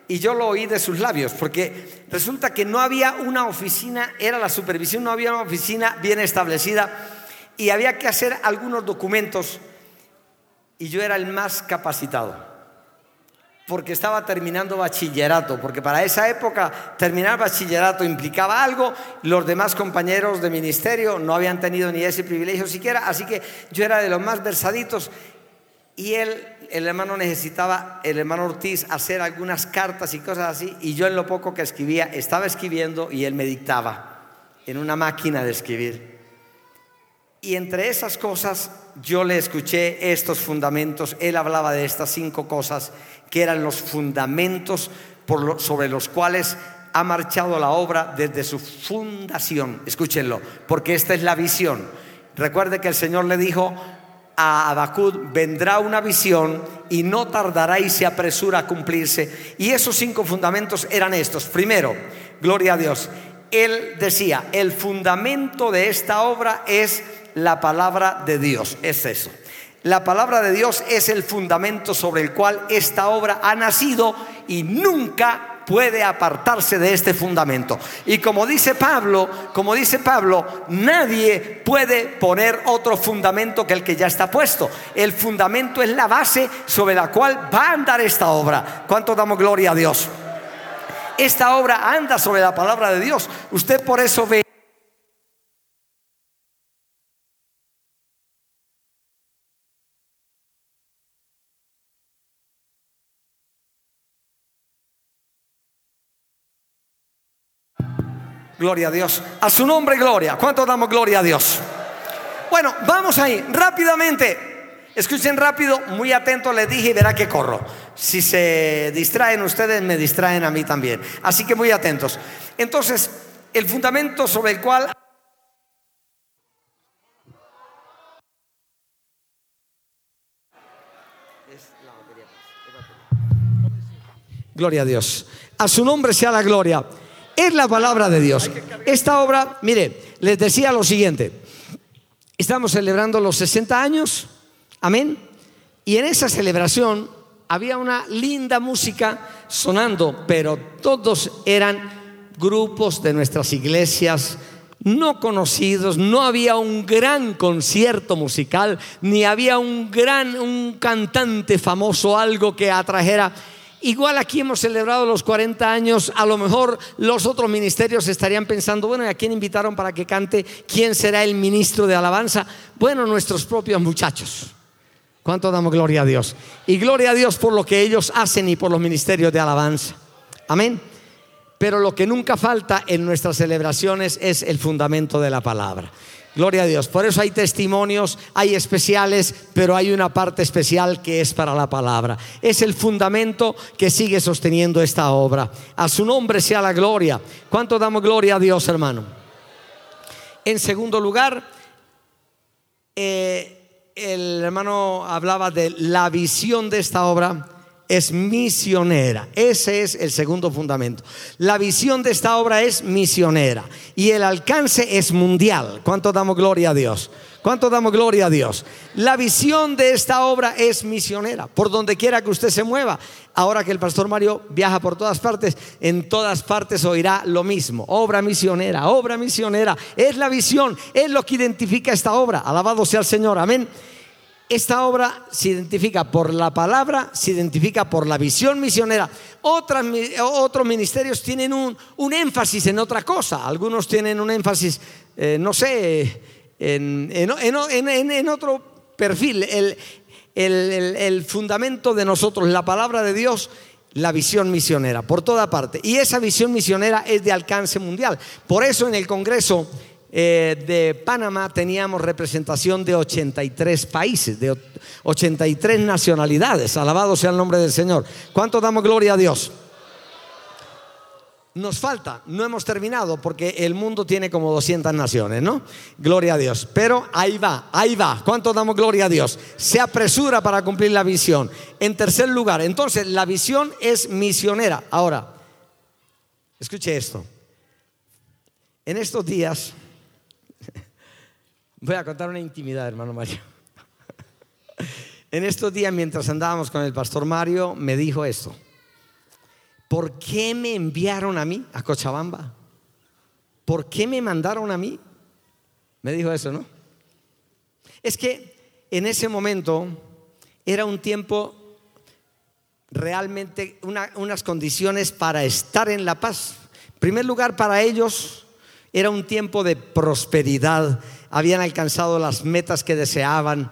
y yo lo oí de sus labios, porque resulta que no había una oficina, era la supervisión, no había una oficina bien establecida y había que hacer algunos documentos y yo era el más capacitado, porque estaba terminando bachillerato, porque para esa época terminar bachillerato implicaba algo, los demás compañeros de ministerio no habían tenido ni ese privilegio siquiera, así que yo era de los más versaditos y él, el hermano necesitaba, el hermano Ortiz, hacer algunas cartas y cosas así. Y yo en lo poco que escribía, estaba escribiendo y él me dictaba en una máquina de escribir. Y entre esas cosas yo le escuché estos fundamentos. Él hablaba de estas cinco cosas que eran los fundamentos sobre los cuales ha marchado la obra desde su fundación. Escúchenlo, porque esta es la visión. Recuerde que el Señor le dijo, a Abacud vendrá una visión y no tardará y se apresura a cumplirse. Y esos cinco fundamentos eran estos. Primero, gloria a Dios. Él decía, el fundamento de esta obra es la palabra de Dios. Es eso. La palabra de Dios es el fundamento sobre el cual esta obra ha nacido y nunca puede apartarse de este fundamento. Y como dice Pablo, como dice Pablo, nadie puede poner otro fundamento que el que ya está puesto. El fundamento es la base sobre la cual va a andar esta obra. ¿Cuánto damos gloria a Dios? Esta obra anda sobre la palabra de Dios. Usted por eso ve Gloria a Dios. A su nombre, gloria. ¿Cuánto damos gloria a Dios? Bueno, vamos ahí, rápidamente. Escuchen rápido, muy atentos, les dije y verá que corro. Si se distraen ustedes, me distraen a mí también. Así que muy atentos. Entonces, el fundamento sobre el cual... Gloria a Dios. A su nombre sea la gloria. Es la palabra de Dios. Esta obra, mire, les decía lo siguiente. Estamos celebrando los 60 años, amén. Y en esa celebración había una linda música sonando, pero todos eran grupos de nuestras iglesias no conocidos, no había un gran concierto musical, ni había un gran un cantante famoso, algo que atrajera igual aquí hemos celebrado los 40 años, a lo mejor los otros ministerios estarían pensando, bueno, ¿y a quién invitaron para que cante? ¿Quién será el ministro de alabanza? Bueno, nuestros propios muchachos. ¿Cuánto damos gloria a Dios? Y gloria a Dios por lo que ellos hacen y por los ministerios de alabanza. Amén. Pero lo que nunca falta en nuestras celebraciones es el fundamento de la palabra. Gloria a Dios. Por eso hay testimonios, hay especiales, pero hay una parte especial que es para la palabra. Es el fundamento que sigue sosteniendo esta obra. A su nombre sea la gloria. ¿Cuánto damos gloria a Dios, hermano? En segundo lugar, eh, el hermano hablaba de la visión de esta obra es misionera. Ese es el segundo fundamento. La visión de esta obra es misionera y el alcance es mundial. ¿Cuánto damos gloria a Dios? ¿Cuánto damos gloria a Dios? La visión de esta obra es misionera, por donde quiera que usted se mueva. Ahora que el pastor Mario viaja por todas partes, en todas partes oirá lo mismo. Obra misionera, obra misionera. Es la visión, es lo que identifica esta obra. Alabado sea el Señor, amén. Esta obra se identifica por la palabra, se identifica por la visión misionera. otros ministerios tienen un, énfasis en otra cosa. Algunos tienen un énfasis, eh, no sé, en, otro perfil. el fundamento de nosotros, la palabra de Dios, la visión misionera, por toda parte. Y esa visión misionera es de alcance mundial. Por eso en el Congreso eh, de Panamá teníamos representación de 83 países, de 83 nacionalidades. Alabado sea el nombre del Señor. ¿Cuánto damos gloria a Dios? Nos falta, no hemos terminado porque el mundo tiene como 200 naciones, ¿no? Gloria a Dios. Pero ahí va, ahí va. ¿Cuánto damos gloria a Dios? Se apresura para cumplir la visión. En tercer lugar, entonces la visión es misionera. Ahora, escuche esto. En estos días Voy a contar una intimidad, hermano Mario. En estos días, mientras andábamos con el pastor Mario, me dijo esto. ¿Por qué me enviaron a mí, a Cochabamba? ¿Por qué me mandaron a mí? Me dijo eso, ¿no? Es que en ese momento era un tiempo realmente unas condiciones para estar en la paz. En primer lugar, para ellos era un tiempo de prosperidad, habían alcanzado las metas que deseaban,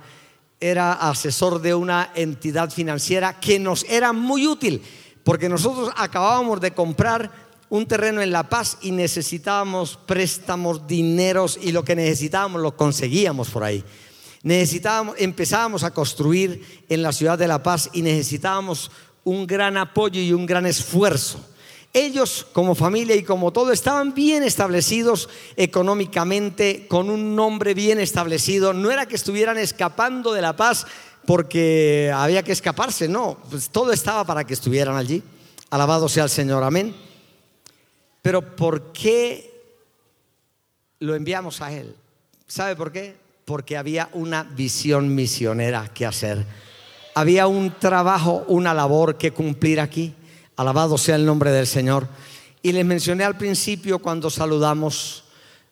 era asesor de una entidad financiera que nos era muy útil, porque nosotros acabábamos de comprar un terreno en La Paz y necesitábamos préstamos, dineros y lo que necesitábamos lo conseguíamos por ahí. Necesitábamos, empezábamos a construir en la ciudad de La Paz y necesitábamos un gran apoyo y un gran esfuerzo ellos como familia y como todo estaban bien establecidos económicamente, con un nombre bien establecido. No era que estuvieran escapando de la paz porque había que escaparse, no, pues todo estaba para que estuvieran allí. Alabado sea el Señor, amén. Pero ¿por qué lo enviamos a Él? ¿Sabe por qué? Porque había una visión misionera que hacer. Había un trabajo, una labor que cumplir aquí. Alabado sea el nombre del Señor. Y les mencioné al principio cuando saludamos,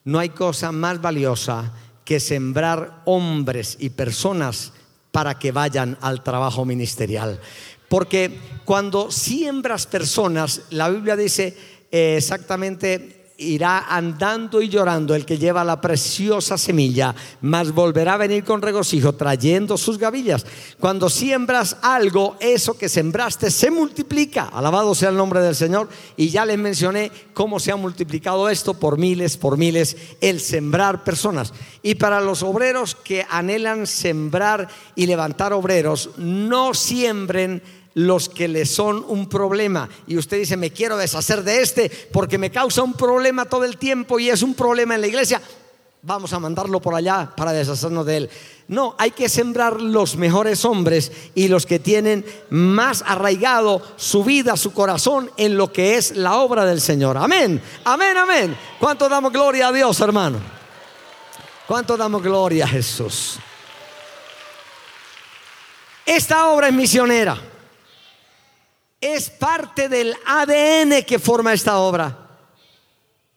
no hay cosa más valiosa que sembrar hombres y personas para que vayan al trabajo ministerial. Porque cuando siembras personas, la Biblia dice eh, exactamente irá andando y llorando el que lleva la preciosa semilla, mas volverá a venir con regocijo trayendo sus gavillas. Cuando siembras algo, eso que sembraste se multiplica. Alabado sea el nombre del Señor. Y ya les mencioné cómo se ha multiplicado esto por miles, por miles, el sembrar personas. Y para los obreros que anhelan sembrar y levantar obreros, no siembren los que le son un problema. Y usted dice, me quiero deshacer de este porque me causa un problema todo el tiempo y es un problema en la iglesia. Vamos a mandarlo por allá para deshacernos de él. No, hay que sembrar los mejores hombres y los que tienen más arraigado su vida, su corazón en lo que es la obra del Señor. Amén, amén, amén. ¿Cuánto damos gloria a Dios, hermano? ¿Cuánto damos gloria a Jesús? Esta obra es misionera es parte del ADN que forma esta obra.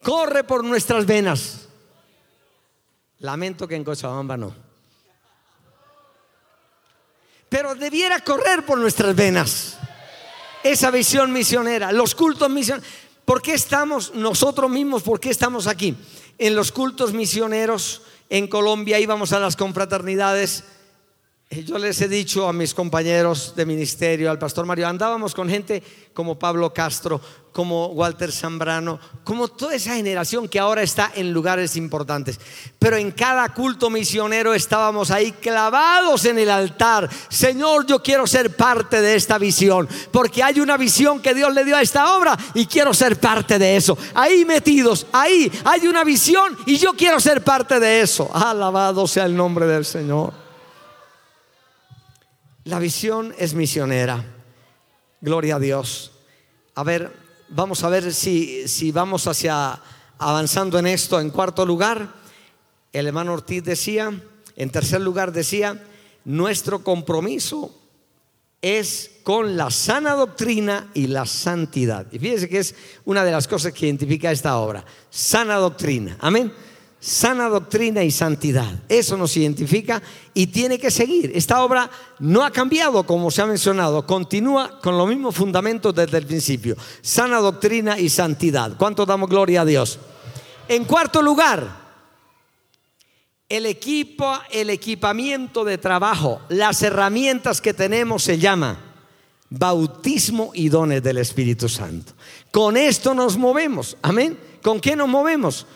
Corre por nuestras venas. Lamento que en Cochabamba no. Pero debiera correr por nuestras venas. esa visión misionera, los cultos misioneros. ¿Por qué estamos nosotros mismos, por qué estamos aquí? En los cultos misioneros en Colombia íbamos a las confraternidades yo les he dicho a mis compañeros de ministerio, al pastor Mario, andábamos con gente como Pablo Castro, como Walter Zambrano, como toda esa generación que ahora está en lugares importantes. Pero en cada culto misionero estábamos ahí clavados en el altar. Señor, yo quiero ser parte de esta visión, porque hay una visión que Dios le dio a esta obra y quiero ser parte de eso. Ahí metidos, ahí hay una visión y yo quiero ser parte de eso. Alabado sea el nombre del Señor. La visión es misionera. Gloria a Dios. A ver, vamos a ver si, si vamos hacia avanzando en esto. En cuarto lugar, el hermano Ortiz decía, en tercer lugar decía, nuestro compromiso es con la sana doctrina y la santidad. Y fíjese que es una de las cosas que identifica esta obra, sana doctrina. Amén sana doctrina y santidad. Eso nos identifica y tiene que seguir. Esta obra no ha cambiado, como se ha mencionado, continúa con los mismos fundamentos desde el principio. Sana doctrina y santidad. ¿Cuánto damos gloria a Dios? En cuarto lugar, el equipo, el equipamiento de trabajo, las herramientas que tenemos se llama bautismo y dones del Espíritu Santo. Con esto nos movemos. Amén. ¿Con qué nos movemos?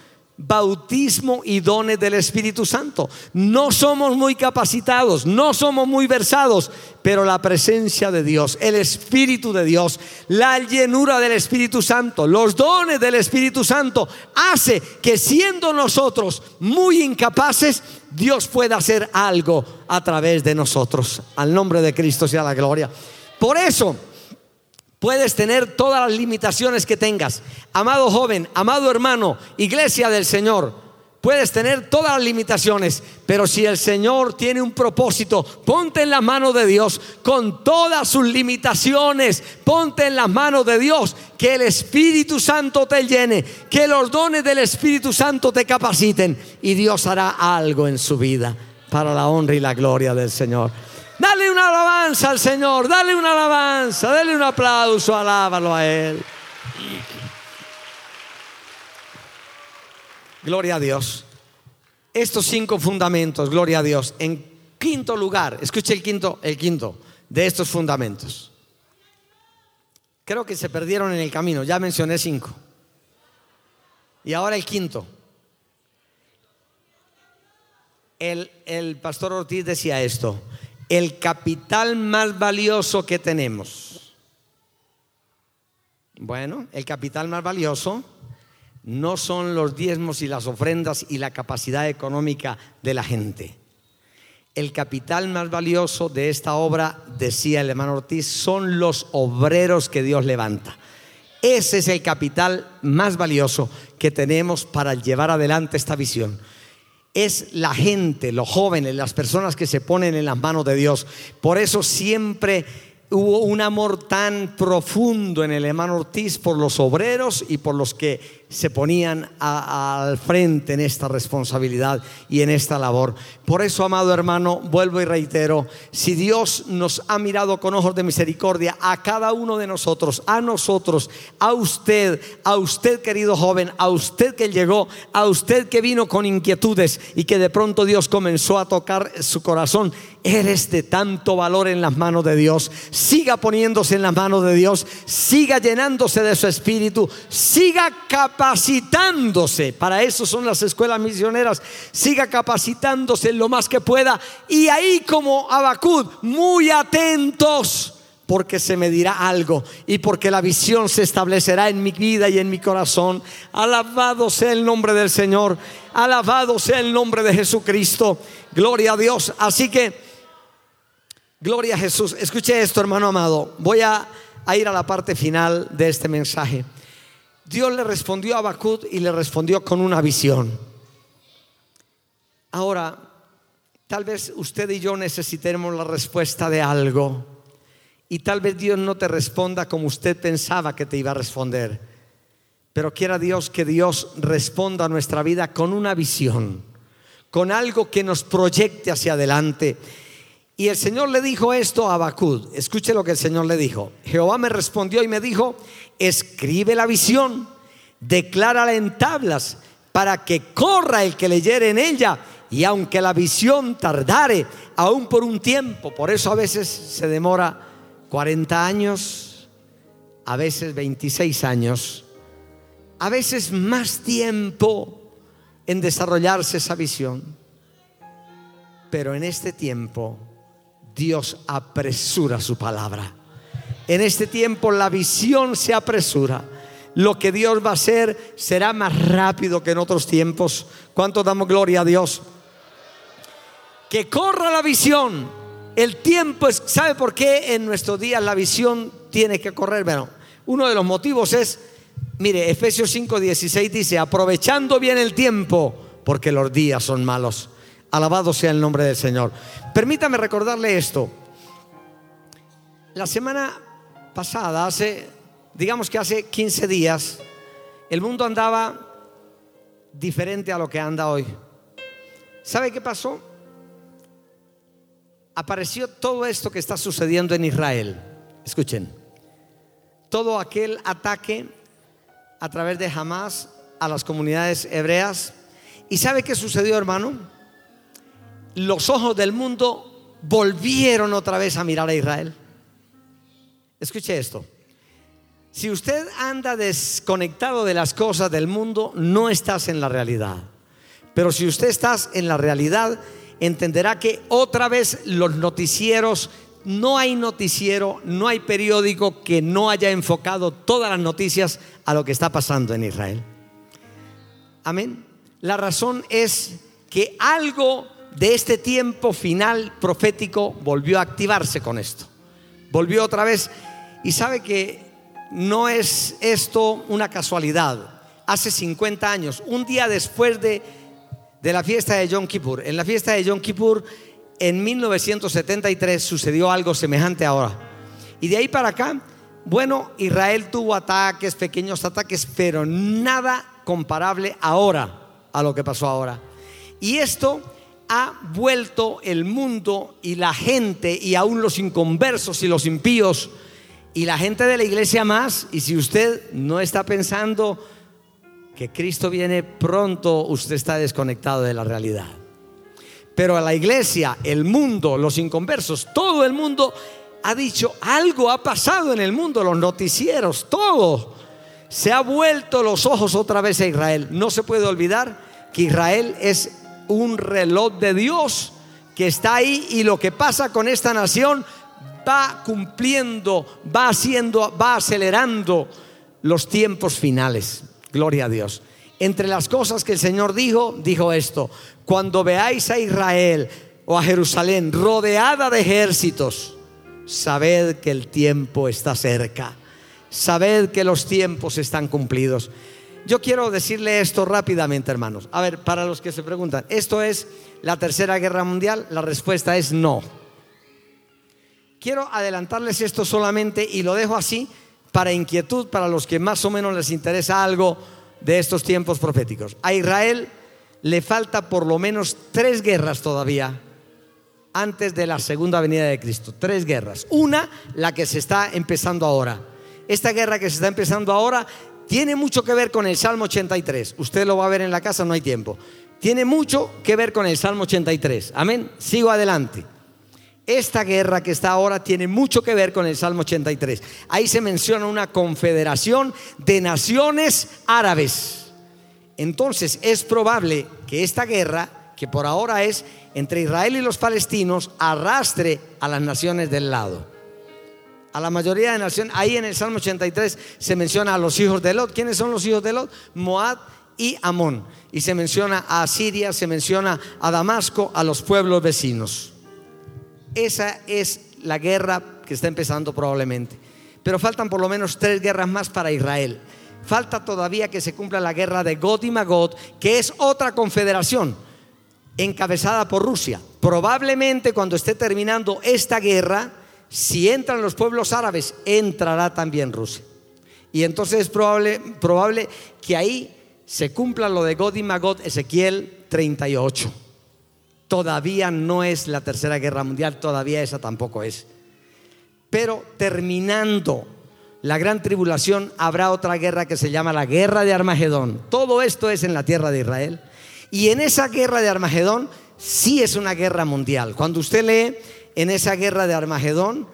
Bautismo y dones del Espíritu Santo. No somos muy capacitados, no somos muy versados, pero la presencia de Dios, el Espíritu de Dios, la llenura del Espíritu Santo, los dones del Espíritu Santo, hace que siendo nosotros muy incapaces, Dios pueda hacer algo a través de nosotros. Al nombre de Cristo sea la gloria. Por eso, Puedes tener todas las limitaciones que tengas. Amado joven, amado hermano, iglesia del Señor, puedes tener todas las limitaciones, pero si el Señor tiene un propósito, ponte en las manos de Dios con todas sus limitaciones, ponte en las manos de Dios, que el Espíritu Santo te llene, que los dones del Espíritu Santo te capaciten y Dios hará algo en su vida para la honra y la gloria del Señor. Dale una alabanza al Señor, dale una alabanza, dale un aplauso, alábalo a Él. Gloria a Dios. Estos cinco fundamentos, gloria a Dios. En quinto lugar, escuche el quinto, el quinto de estos fundamentos. Creo que se perdieron en el camino, ya mencioné cinco. Y ahora el quinto. El, el pastor Ortiz decía esto, el capital más valioso que tenemos. Bueno, el capital más valioso no son los diezmos y las ofrendas y la capacidad económica de la gente. El capital más valioso de esta obra, decía el hermano Ortiz, son los obreros que Dios levanta. Ese es el capital más valioso que tenemos para llevar adelante esta visión es la gente, los jóvenes, las personas que se ponen en las manos de Dios. Por eso siempre hubo un amor tan profundo en el hermano Ortiz por los obreros y por los que se ponían al frente en esta responsabilidad y en esta labor. Por eso, amado hermano, vuelvo y reitero, si Dios nos ha mirado con ojos de misericordia a cada uno de nosotros, a nosotros, a usted, a usted querido joven, a usted que llegó, a usted que vino con inquietudes y que de pronto Dios comenzó a tocar su corazón, eres de tanto valor en las manos de Dios. Siga poniéndose en las manos de Dios, siga llenándose de su espíritu, siga capacitándose. Para eso son las escuelas misioneras. Siga capacitándose lo más que pueda. Y ahí como Abacud, muy atentos porque se me dirá algo y porque la visión se establecerá en mi vida y en mi corazón. Alabado sea el nombre del Señor, alabado sea el nombre de Jesucristo. Gloria a Dios. Así que, gloria a Jesús. Escuche esto, hermano amado. Voy a, ir a la parte final de este mensaje. Dios le respondió a Habacuc y le respondió con una visión. Ahora, tal vez usted y yo necesitemos la respuesta de algo. Y tal vez Dios no te responda como usted pensaba que te iba a responder. Pero quiera Dios que Dios responda a nuestra vida con una visión, con algo que nos proyecte hacia adelante. Y el Señor le dijo esto a Abacud. Escuche lo que el Señor le dijo. Jehová me respondió y me dijo, escribe la visión, declárala en tablas, para que corra el que leyere en ella. Y aunque la visión tardare, aún por un tiempo, por eso a veces se demora 40 años, a veces 26 años, a veces más tiempo en desarrollarse esa visión. Pero en este tiempo Dios apresura su palabra. En este tiempo la visión se apresura. Lo que Dios va a hacer será más rápido que en otros tiempos. ¿Cuánto damos gloria a Dios? Que corra la visión. El tiempo es, ¿sabe por qué en nuestros días la visión tiene que correr? Bueno, uno de los motivos es, mire, Efesios 5:16 dice, aprovechando bien el tiempo, porque los días son malos. Alabado sea el nombre del Señor. Permítame recordarle esto. La semana pasada, hace, digamos que hace 15 días, el mundo andaba diferente a lo que anda hoy. ¿Sabe qué pasó? Apareció todo esto que está sucediendo en Israel. Escuchen. Todo aquel ataque a través de Hamas a las comunidades hebreas. ¿Y sabe qué sucedió, hermano? Los ojos del mundo volvieron otra vez a mirar a Israel. Escuche esto. Si usted anda desconectado de las cosas del mundo, no estás en la realidad. Pero si usted estás en la realidad, entenderá que otra vez los noticieros, no hay noticiero, no hay periódico que no haya enfocado todas las noticias a lo que está pasando en Israel. Amén. La razón es que algo de este tiempo final profético volvió a activarse con esto. Volvió otra vez y sabe que no es esto una casualidad. Hace 50 años, un día después de, de la fiesta de Yom Kippur, en la fiesta de Yom Kippur en 1973 sucedió algo semejante ahora. Y de ahí para acá, bueno, Israel tuvo ataques, pequeños ataques, pero nada comparable ahora a lo que pasó ahora. Y esto ha vuelto el mundo y la gente y aún los inconversos y los impíos y la gente de la iglesia más. Y si usted no está pensando que Cristo viene pronto, usted está desconectado de la realidad. Pero a la iglesia, el mundo, los inconversos, todo el mundo ha dicho, algo ha pasado en el mundo, los noticieros, todo. Se ha vuelto los ojos otra vez a Israel. No se puede olvidar que Israel es un reloj de Dios que está ahí y lo que pasa con esta nación va cumpliendo, va haciendo, va acelerando los tiempos finales. Gloria a Dios. Entre las cosas que el Señor dijo, dijo esto, cuando veáis a Israel o a Jerusalén rodeada de ejércitos, sabed que el tiempo está cerca, sabed que los tiempos están cumplidos. Yo quiero decirle esto rápidamente, hermanos. A ver, para los que se preguntan, ¿esto es la tercera guerra mundial? La respuesta es no. Quiero adelantarles esto solamente y lo dejo así para inquietud para los que más o menos les interesa algo de estos tiempos proféticos. A Israel le falta por lo menos tres guerras todavía antes de la segunda venida de Cristo. Tres guerras. Una, la que se está empezando ahora. Esta guerra que se está empezando ahora tiene mucho que ver con el Salmo 83. Usted lo va a ver en la casa, no hay tiempo. Tiene mucho que ver con el Salmo 83. Amén. Sigo adelante. Esta guerra que está ahora tiene mucho que ver con el Salmo 83. Ahí se menciona una confederación de naciones árabes. Entonces es probable que esta guerra, que por ahora es entre Israel y los palestinos, arrastre a las naciones del lado a la mayoría de naciones. Ahí en el Salmo 83 se menciona a los hijos de Lot. ¿Quiénes son los hijos de Lot? Moab y Amón. Y se menciona a Siria, se menciona a Damasco, a los pueblos vecinos. Esa es la guerra que está empezando probablemente. Pero faltan por lo menos tres guerras más para Israel. Falta todavía que se cumpla la guerra de God y Magod, que es otra confederación encabezada por Rusia. Probablemente cuando esté terminando esta guerra, si entran los pueblos árabes, entrará también Rusia. Y entonces es probable, probable que ahí se cumpla lo de God y Magod, Ezequiel 38. Todavía no es la tercera guerra mundial, todavía esa tampoco es. Pero terminando la gran tribulación habrá otra guerra que se llama la guerra de Armagedón. Todo esto es en la tierra de Israel. Y en esa guerra de Armagedón sí es una guerra mundial. Cuando usted lee en esa guerra de Armagedón,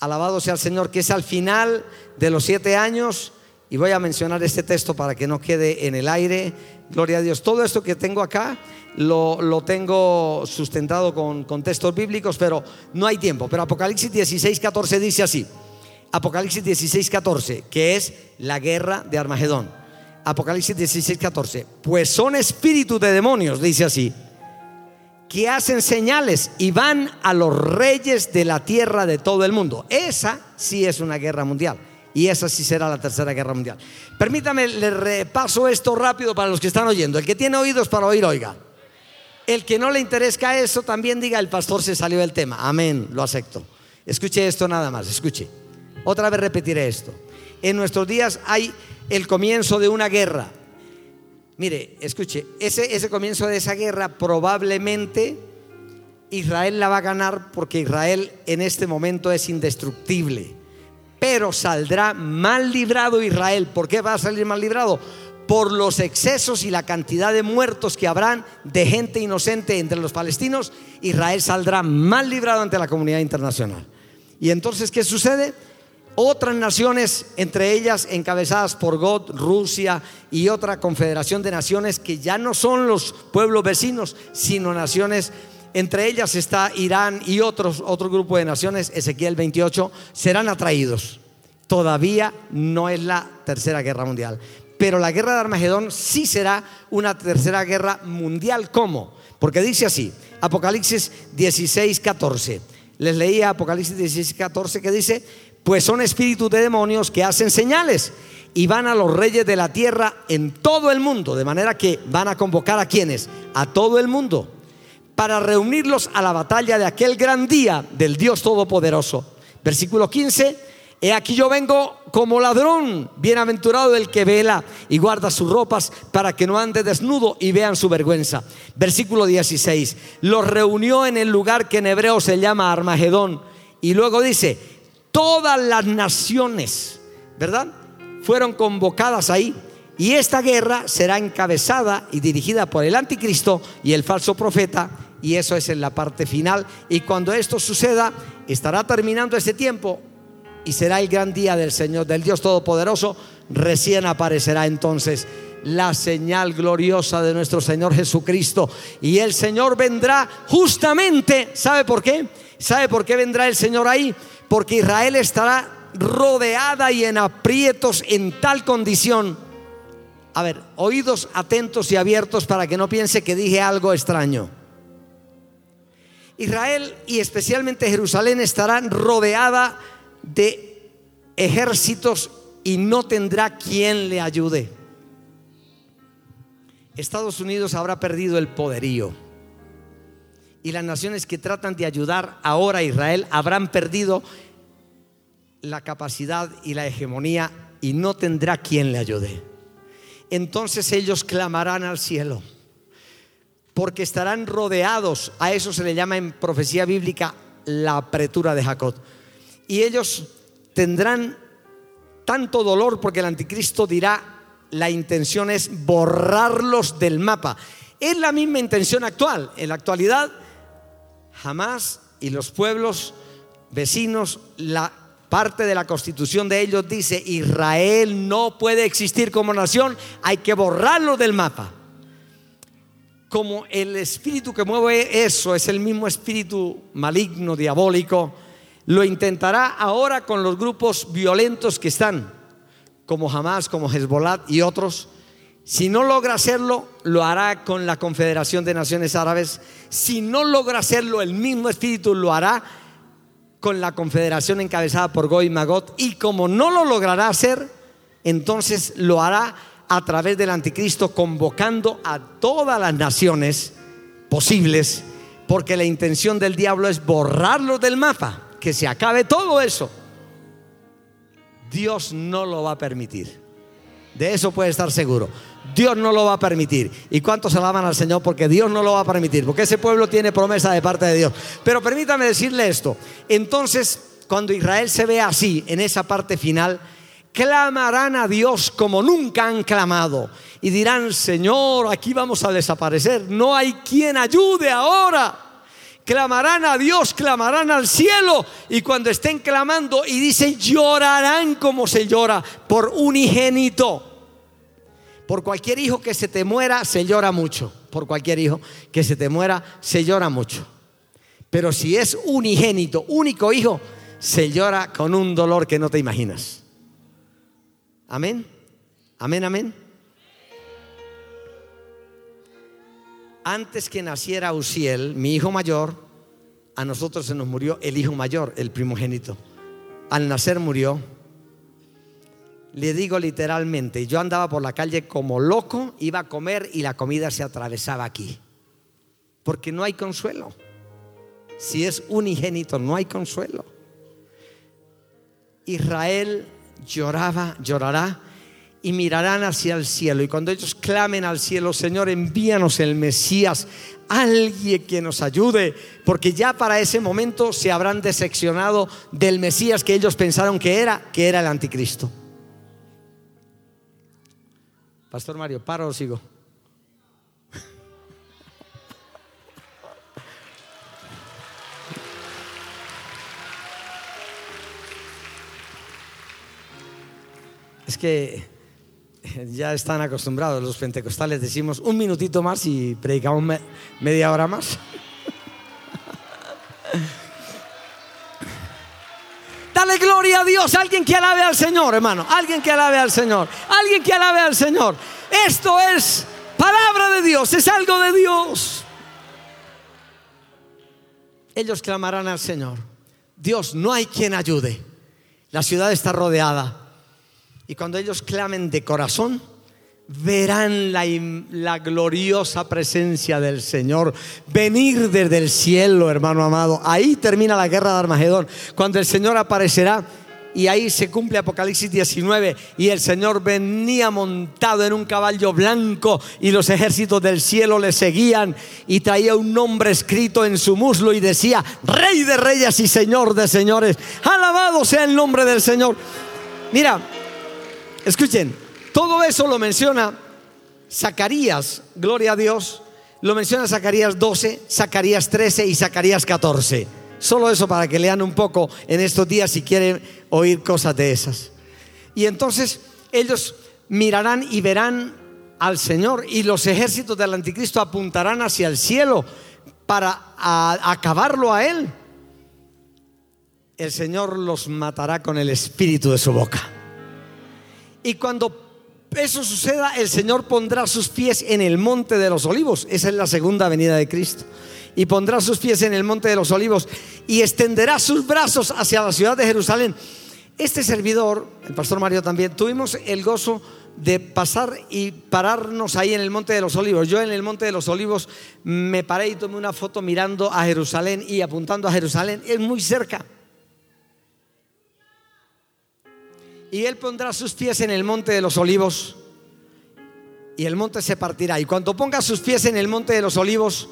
alabado sea el Señor, que es al final de los siete años, y voy a mencionar este texto para que no quede en el aire, gloria a Dios, todo esto que tengo acá lo, tengo sustentado con, con textos bíblicos, pero no hay tiempo. Pero Apocalipsis 16, 14 dice así, Apocalipsis 16, 14, que es la guerra de Armagedón. Apocalipsis 16, 14, pues son espíritus de demonios, dice así que hacen señales y van a los reyes de la tierra de todo el mundo. Esa sí es una guerra mundial. Y esa sí será la tercera guerra mundial. Permítame, le repaso esto rápido para los que están oyendo. El que tiene oídos para oír, oiga. El que no le interesa eso, también diga, el pastor se salió del tema. Amén, lo acepto. Escuche esto nada más, escuche. Otra vez repetiré esto. En nuestros días hay el comienzo de una guerra Mire, escuche, ese, ese comienzo de esa guerra probablemente Israel la va a ganar porque Israel en este momento es indestructible. Pero saldrá mal librado Israel. ¿Por qué va a salir mal librado? Por los excesos y la cantidad de muertos que habrán de gente inocente entre los palestinos, Israel saldrá mal librado ante la comunidad internacional. ¿Y entonces qué sucede? Otras naciones, entre ellas encabezadas por God, Rusia y otra confederación de naciones que ya no son los pueblos vecinos, sino naciones, entre ellas está Irán y otros, otro grupo de naciones, Ezequiel 28, serán atraídos. Todavía no es la tercera guerra mundial. Pero la guerra de Armagedón sí será una tercera guerra mundial. ¿Cómo? Porque dice así, Apocalipsis 16, 14. Les leía Apocalipsis 16, 14 que dice, pues son espíritus de demonios que hacen señales y van a los reyes de la tierra en todo el mundo, de manera que van a convocar a quienes, a todo el mundo, para reunirlos a la batalla de aquel gran día del Dios Todopoderoso. Versículo 15, he aquí yo vengo como ladrón, bienaventurado el que vela y guarda sus ropas para que no ande desnudo y vean su vergüenza. Versículo 16, los reunió en el lugar que en hebreo se llama Armagedón. Y luego dice, todas las naciones, ¿verdad? Fueron convocadas ahí. Y esta guerra será encabezada y dirigida por el anticristo y el falso profeta. Y eso es en la parte final. Y cuando esto suceda, estará terminando este tiempo y será el gran día del Señor, del Dios Todopoderoso. Recién aparecerá entonces la señal gloriosa de nuestro Señor Jesucristo. Y el Señor vendrá justamente, ¿sabe por qué? ¿Sabe por qué vendrá el Señor ahí? porque Israel estará rodeada y en aprietos en tal condición. A ver, oídos atentos y abiertos para que no piense que dije algo extraño. Israel y especialmente Jerusalén estarán rodeada de ejércitos y no tendrá quien le ayude. Estados Unidos habrá perdido el poderío y las naciones que tratan de ayudar ahora a Israel habrán perdido la capacidad y la hegemonía y no tendrá quien le ayude. Entonces ellos clamarán al cielo, porque estarán rodeados, a eso se le llama en profecía bíblica la apretura de Jacob. Y ellos tendrán tanto dolor porque el anticristo dirá, la intención es borrarlos del mapa. Es la misma intención actual. En la actualidad jamás y los pueblos vecinos, la parte de la constitución de ellos dice, Israel no puede existir como nación, hay que borrarlo del mapa. Como el espíritu que mueve eso es el mismo espíritu maligno, diabólico, lo intentará ahora con los grupos violentos que están, como Hamas, como Hezbollah y otros, si no logra hacerlo, lo hará con la Confederación de Naciones Árabes. Si no logra hacerlo, el mismo espíritu lo hará con la confederación encabezada por Goy Magot. Y como no lo logrará hacer, entonces lo hará a través del anticristo, convocando a todas las naciones posibles, porque la intención del diablo es borrarlo del mapa, que se acabe todo eso. Dios no lo va a permitir. De eso puede estar seguro. Dios no lo va a permitir. ¿Y cuántos alaban al Señor? Porque Dios no lo va a permitir. Porque ese pueblo tiene promesa de parte de Dios. Pero permítame decirle esto. Entonces, cuando Israel se ve así, en esa parte final, clamarán a Dios como nunca han clamado. Y dirán, Señor, aquí vamos a desaparecer. No hay quien ayude ahora clamarán a Dios, clamarán al cielo. Y cuando estén clamando y dicen, llorarán como se llora por un unigénito. Por cualquier hijo que se te muera, se llora mucho. Por cualquier hijo que se te muera, se llora mucho. Pero si es unigénito, único hijo, se llora con un dolor que no te imaginas. Amén. Amén, amén. Antes que naciera Uziel, mi hijo mayor, a nosotros se nos murió el hijo mayor, el primogénito. Al nacer murió. Le digo literalmente, yo andaba por la calle como loco, iba a comer y la comida se atravesaba aquí. Porque no hay consuelo. Si es unigénito, no hay consuelo. Israel lloraba, llorará y mirarán hacia el cielo. Y cuando ellos clamen al cielo, Señor, envíanos el Mesías, alguien que nos ayude, porque ya para ese momento se habrán decepcionado del Mesías que ellos pensaron que era, que era el anticristo. Pastor Mario, ¿paro o sigo? Es que ya están acostumbrados los pentecostales, decimos un minutito más y predicamos media hora más. *laughs* Dale gloria a Dios, alguien que alabe al Señor, hermano, alguien que alabe al Señor, alguien que alabe al Señor. Esto es palabra de Dios, es algo de Dios. Ellos clamarán al Señor. Dios, no hay quien ayude. La ciudad está rodeada y cuando ellos clamen de corazón, verán la, gloriosa presencia del Señor venir desde el cielo, hermano amado. Ahí termina la guerra de Armagedón, cuando el Señor aparecerá. Y ahí se cumple Apocalipsis 19 y el Señor venía montado en un caballo blanco y los ejércitos del cielo le seguían y traía un nombre escrito en su muslo y decía, Rey de reyes y Señor de señores, alabado sea el nombre del Señor. Mira, Escuchen, todo eso lo menciona Zacarías, gloria a Dios, lo menciona Zacarías 12, Zacarías 13 y Zacarías 14. Solo eso para que lean un poco en estos días si quieren oír cosas de esas. Y entonces ellos mirarán y verán al Señor y los ejércitos del anticristo apuntarán hacia el cielo para acabarlo a Él. El Señor los matará con el espíritu de su boca. Y cuando eso suceda, el Señor pondrá sus pies en el monte de los olivos. Esa es la segunda venida de Cristo. Y pondrá sus pies en el monte de los olivos y extenderá sus brazos hacia la ciudad de Jerusalén. Este servidor, el pastor Mario también, tuvimos el gozo de pasar y pararnos ahí en el Monte de los Olivos. Yo en el Monte de los Olivos me paré y tomé una foto mirando a Jerusalén y apuntando a Jerusalén. Es muy cerca. Y él pondrá sus pies en el monte de los olivos y el monte se partirá. Y cuando ponga sus pies en el monte de los olivos,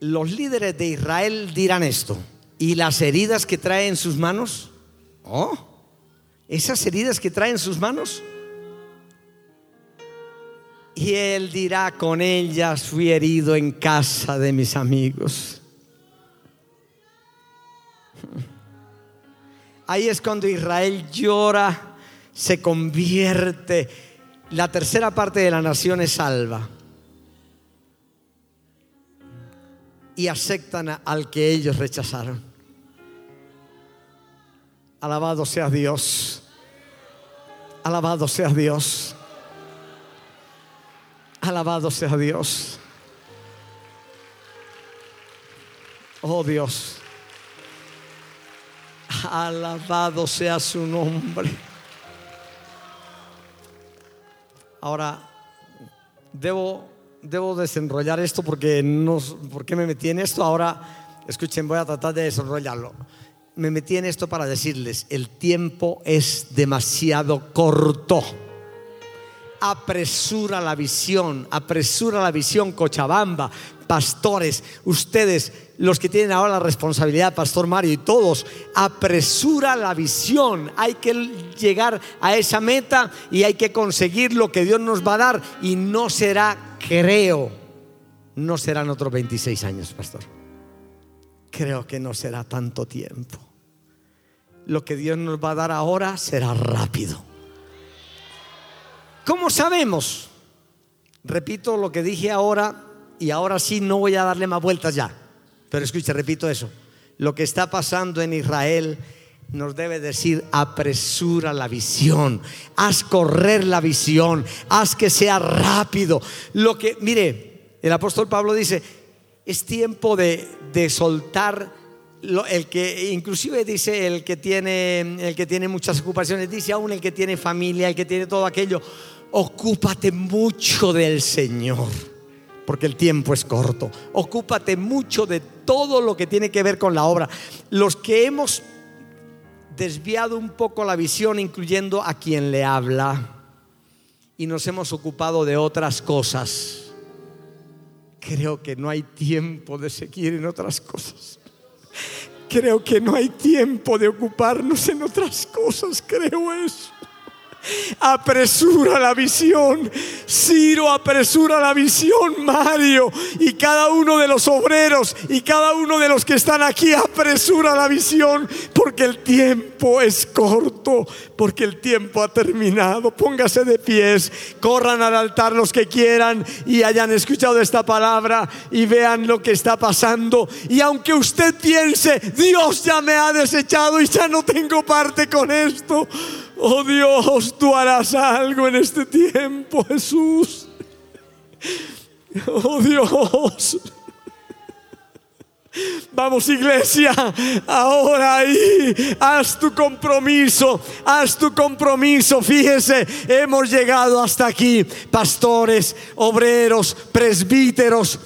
los líderes de Israel dirán esto. ¿Y las heridas que trae en sus manos? Oh, esas heridas que trae en sus manos. Y él dirá, con ellas fui herido en casa de mis amigos. Ahí es cuando Israel llora, se convierte, la tercera parte de la nación es salva. Y aceptan al que ellos rechazaron. Alabado sea Dios. Alabado sea Dios. Alabado sea Dios. Oh Dios. Alabado sea su nombre. Ahora, debo, debo desenrollar esto porque no, ¿por qué me metí en esto? Ahora, escuchen, voy a tratar de desenrollarlo. me metí en esto para decirles, el tiempo es demasiado corto. Apresura la visión, apresura la visión, Cochabamba, pastores, ustedes, los que tienen ahora la responsabilidad, Pastor Mario y todos, apresura la visión. Hay que llegar a esa meta y hay que conseguir lo que Dios nos va a dar y no será, creo, no serán otros 26 años, Pastor. Creo que no será tanto tiempo lo que Dios nos va a dar ahora será rápido. ¿Cómo sabemos? Repito lo que dije ahora y ahora sí no voy a darle más vueltas ya. Pero escucha, repito eso. Lo que está pasando en Israel nos debe decir, apresura la visión, haz correr la visión, haz que sea rápido. Lo que, mire, el apóstol Pablo dice, es tiempo de, de soltar el que inclusive dice el que tiene el que tiene muchas ocupaciones, dice aún el que tiene familia, el que tiene todo aquello, ocúpate mucho del Señor, porque el tiempo es corto. Ocúpate mucho de todo lo que tiene que ver con la obra. Los que hemos desviado un poco la visión, incluyendo a quien le habla, y nos hemos ocupado de otras cosas, creo que no hay tiempo de seguir en otras cosas. Creo que no hay tiempo de ocuparnos en otras cosas, creo eso. Apresura la visión. Ciro, apresura la visión, Mario. Y cada uno de los obreros y cada uno de los que están aquí, apresura la visión. Porque el tiempo es corto. Porque el tiempo ha terminado. Póngase de pies. Corran al altar los que quieran y hayan escuchado esta palabra y vean lo que está pasando. Y aunque usted piense, Dios ya me ha desechado y ya no tengo parte con esto. Oh Dios, tú harás algo en este tiempo, Jesús. Oh Dios. Vamos iglesia, ahora ahí, haz tu compromiso, haz tu compromiso. Fíjese, hemos llegado hasta aquí, pastores, obreros, presbíteros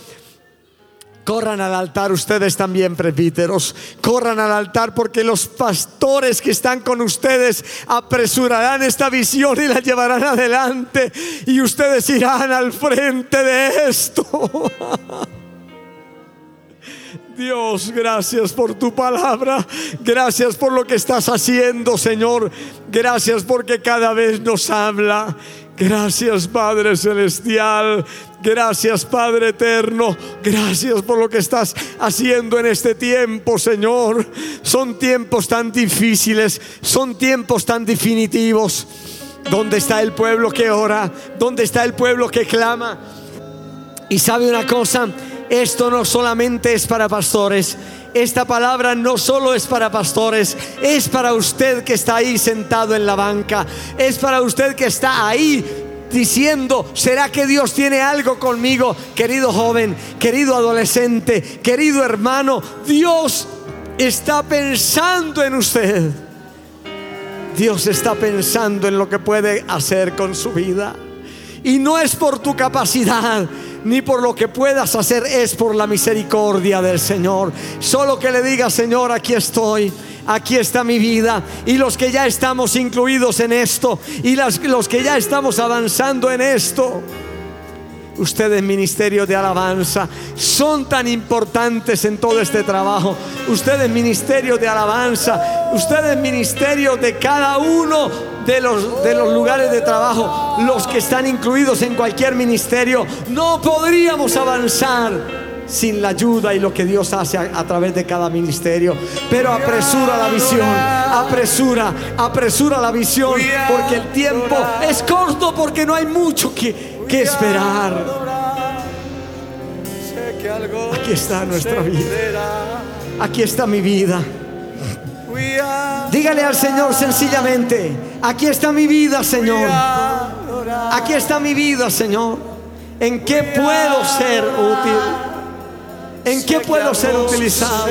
Corran al altar ustedes también, presbíteros. Corran al altar porque los pastores que están con ustedes apresurarán esta visión y la llevarán adelante. Y ustedes irán al frente de esto. *laughs* Dios, gracias por tu palabra. Gracias por lo que estás haciendo, Señor. Gracias porque cada vez nos habla. Gracias Padre Celestial, gracias Padre Eterno, gracias por lo que estás haciendo en este tiempo, Señor. Son tiempos tan difíciles, son tiempos tan definitivos. ¿Dónde está el pueblo que ora? ¿Dónde está el pueblo que clama? Y sabe una cosa, esto no solamente es para pastores, esta palabra no solo es para pastores, es para usted que está ahí sentado en la banca, es para usted que está ahí diciendo, ¿será que Dios tiene algo conmigo? Querido joven, querido adolescente, querido hermano, Dios está pensando en usted. Dios está pensando en lo que puede hacer con su vida. Y no es por tu capacidad, ni por lo que puedas hacer, es por la misericordia del Señor. Solo que le diga, Señor, aquí estoy aquí está mi vida. Y los que ya estamos incluidos en esto, y los que ya estamos avanzando en esto, ustedes ministerio de alabanza son tan importantes en todo este trabajo. Ustedes ministerio de alabanza, ustedes ministerio de cada uno de los, de los lugares de trabajo, los que están incluidos en cualquier ministerio, no podríamos avanzar sin la ayuda y lo que Dios hace a, través de cada ministerio. Pero apresura la visión, apresura, apresura la visión, porque el tiempo es corto, porque no hay mucho que, que esperar. Aquí está nuestra vida. Aquí está mi vida. Dígale al Señor sencillamente, aquí está mi vida, Señor. Aquí está mi vida, Señor. ¿En qué puedo ser útil? ¿En qué puedo ser utilizado?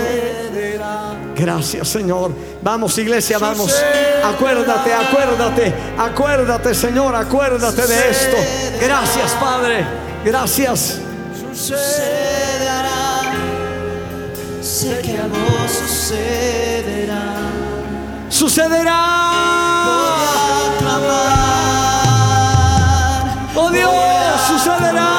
Gracias, Señor. Vamos, iglesia, vamos. Acuérdate, acuérdate, acuérdate, Señor, acuérdate de esto. Gracias, Padre. Gracias. sé que algo sucederá. Sucederá. Oh Dios, sucederá.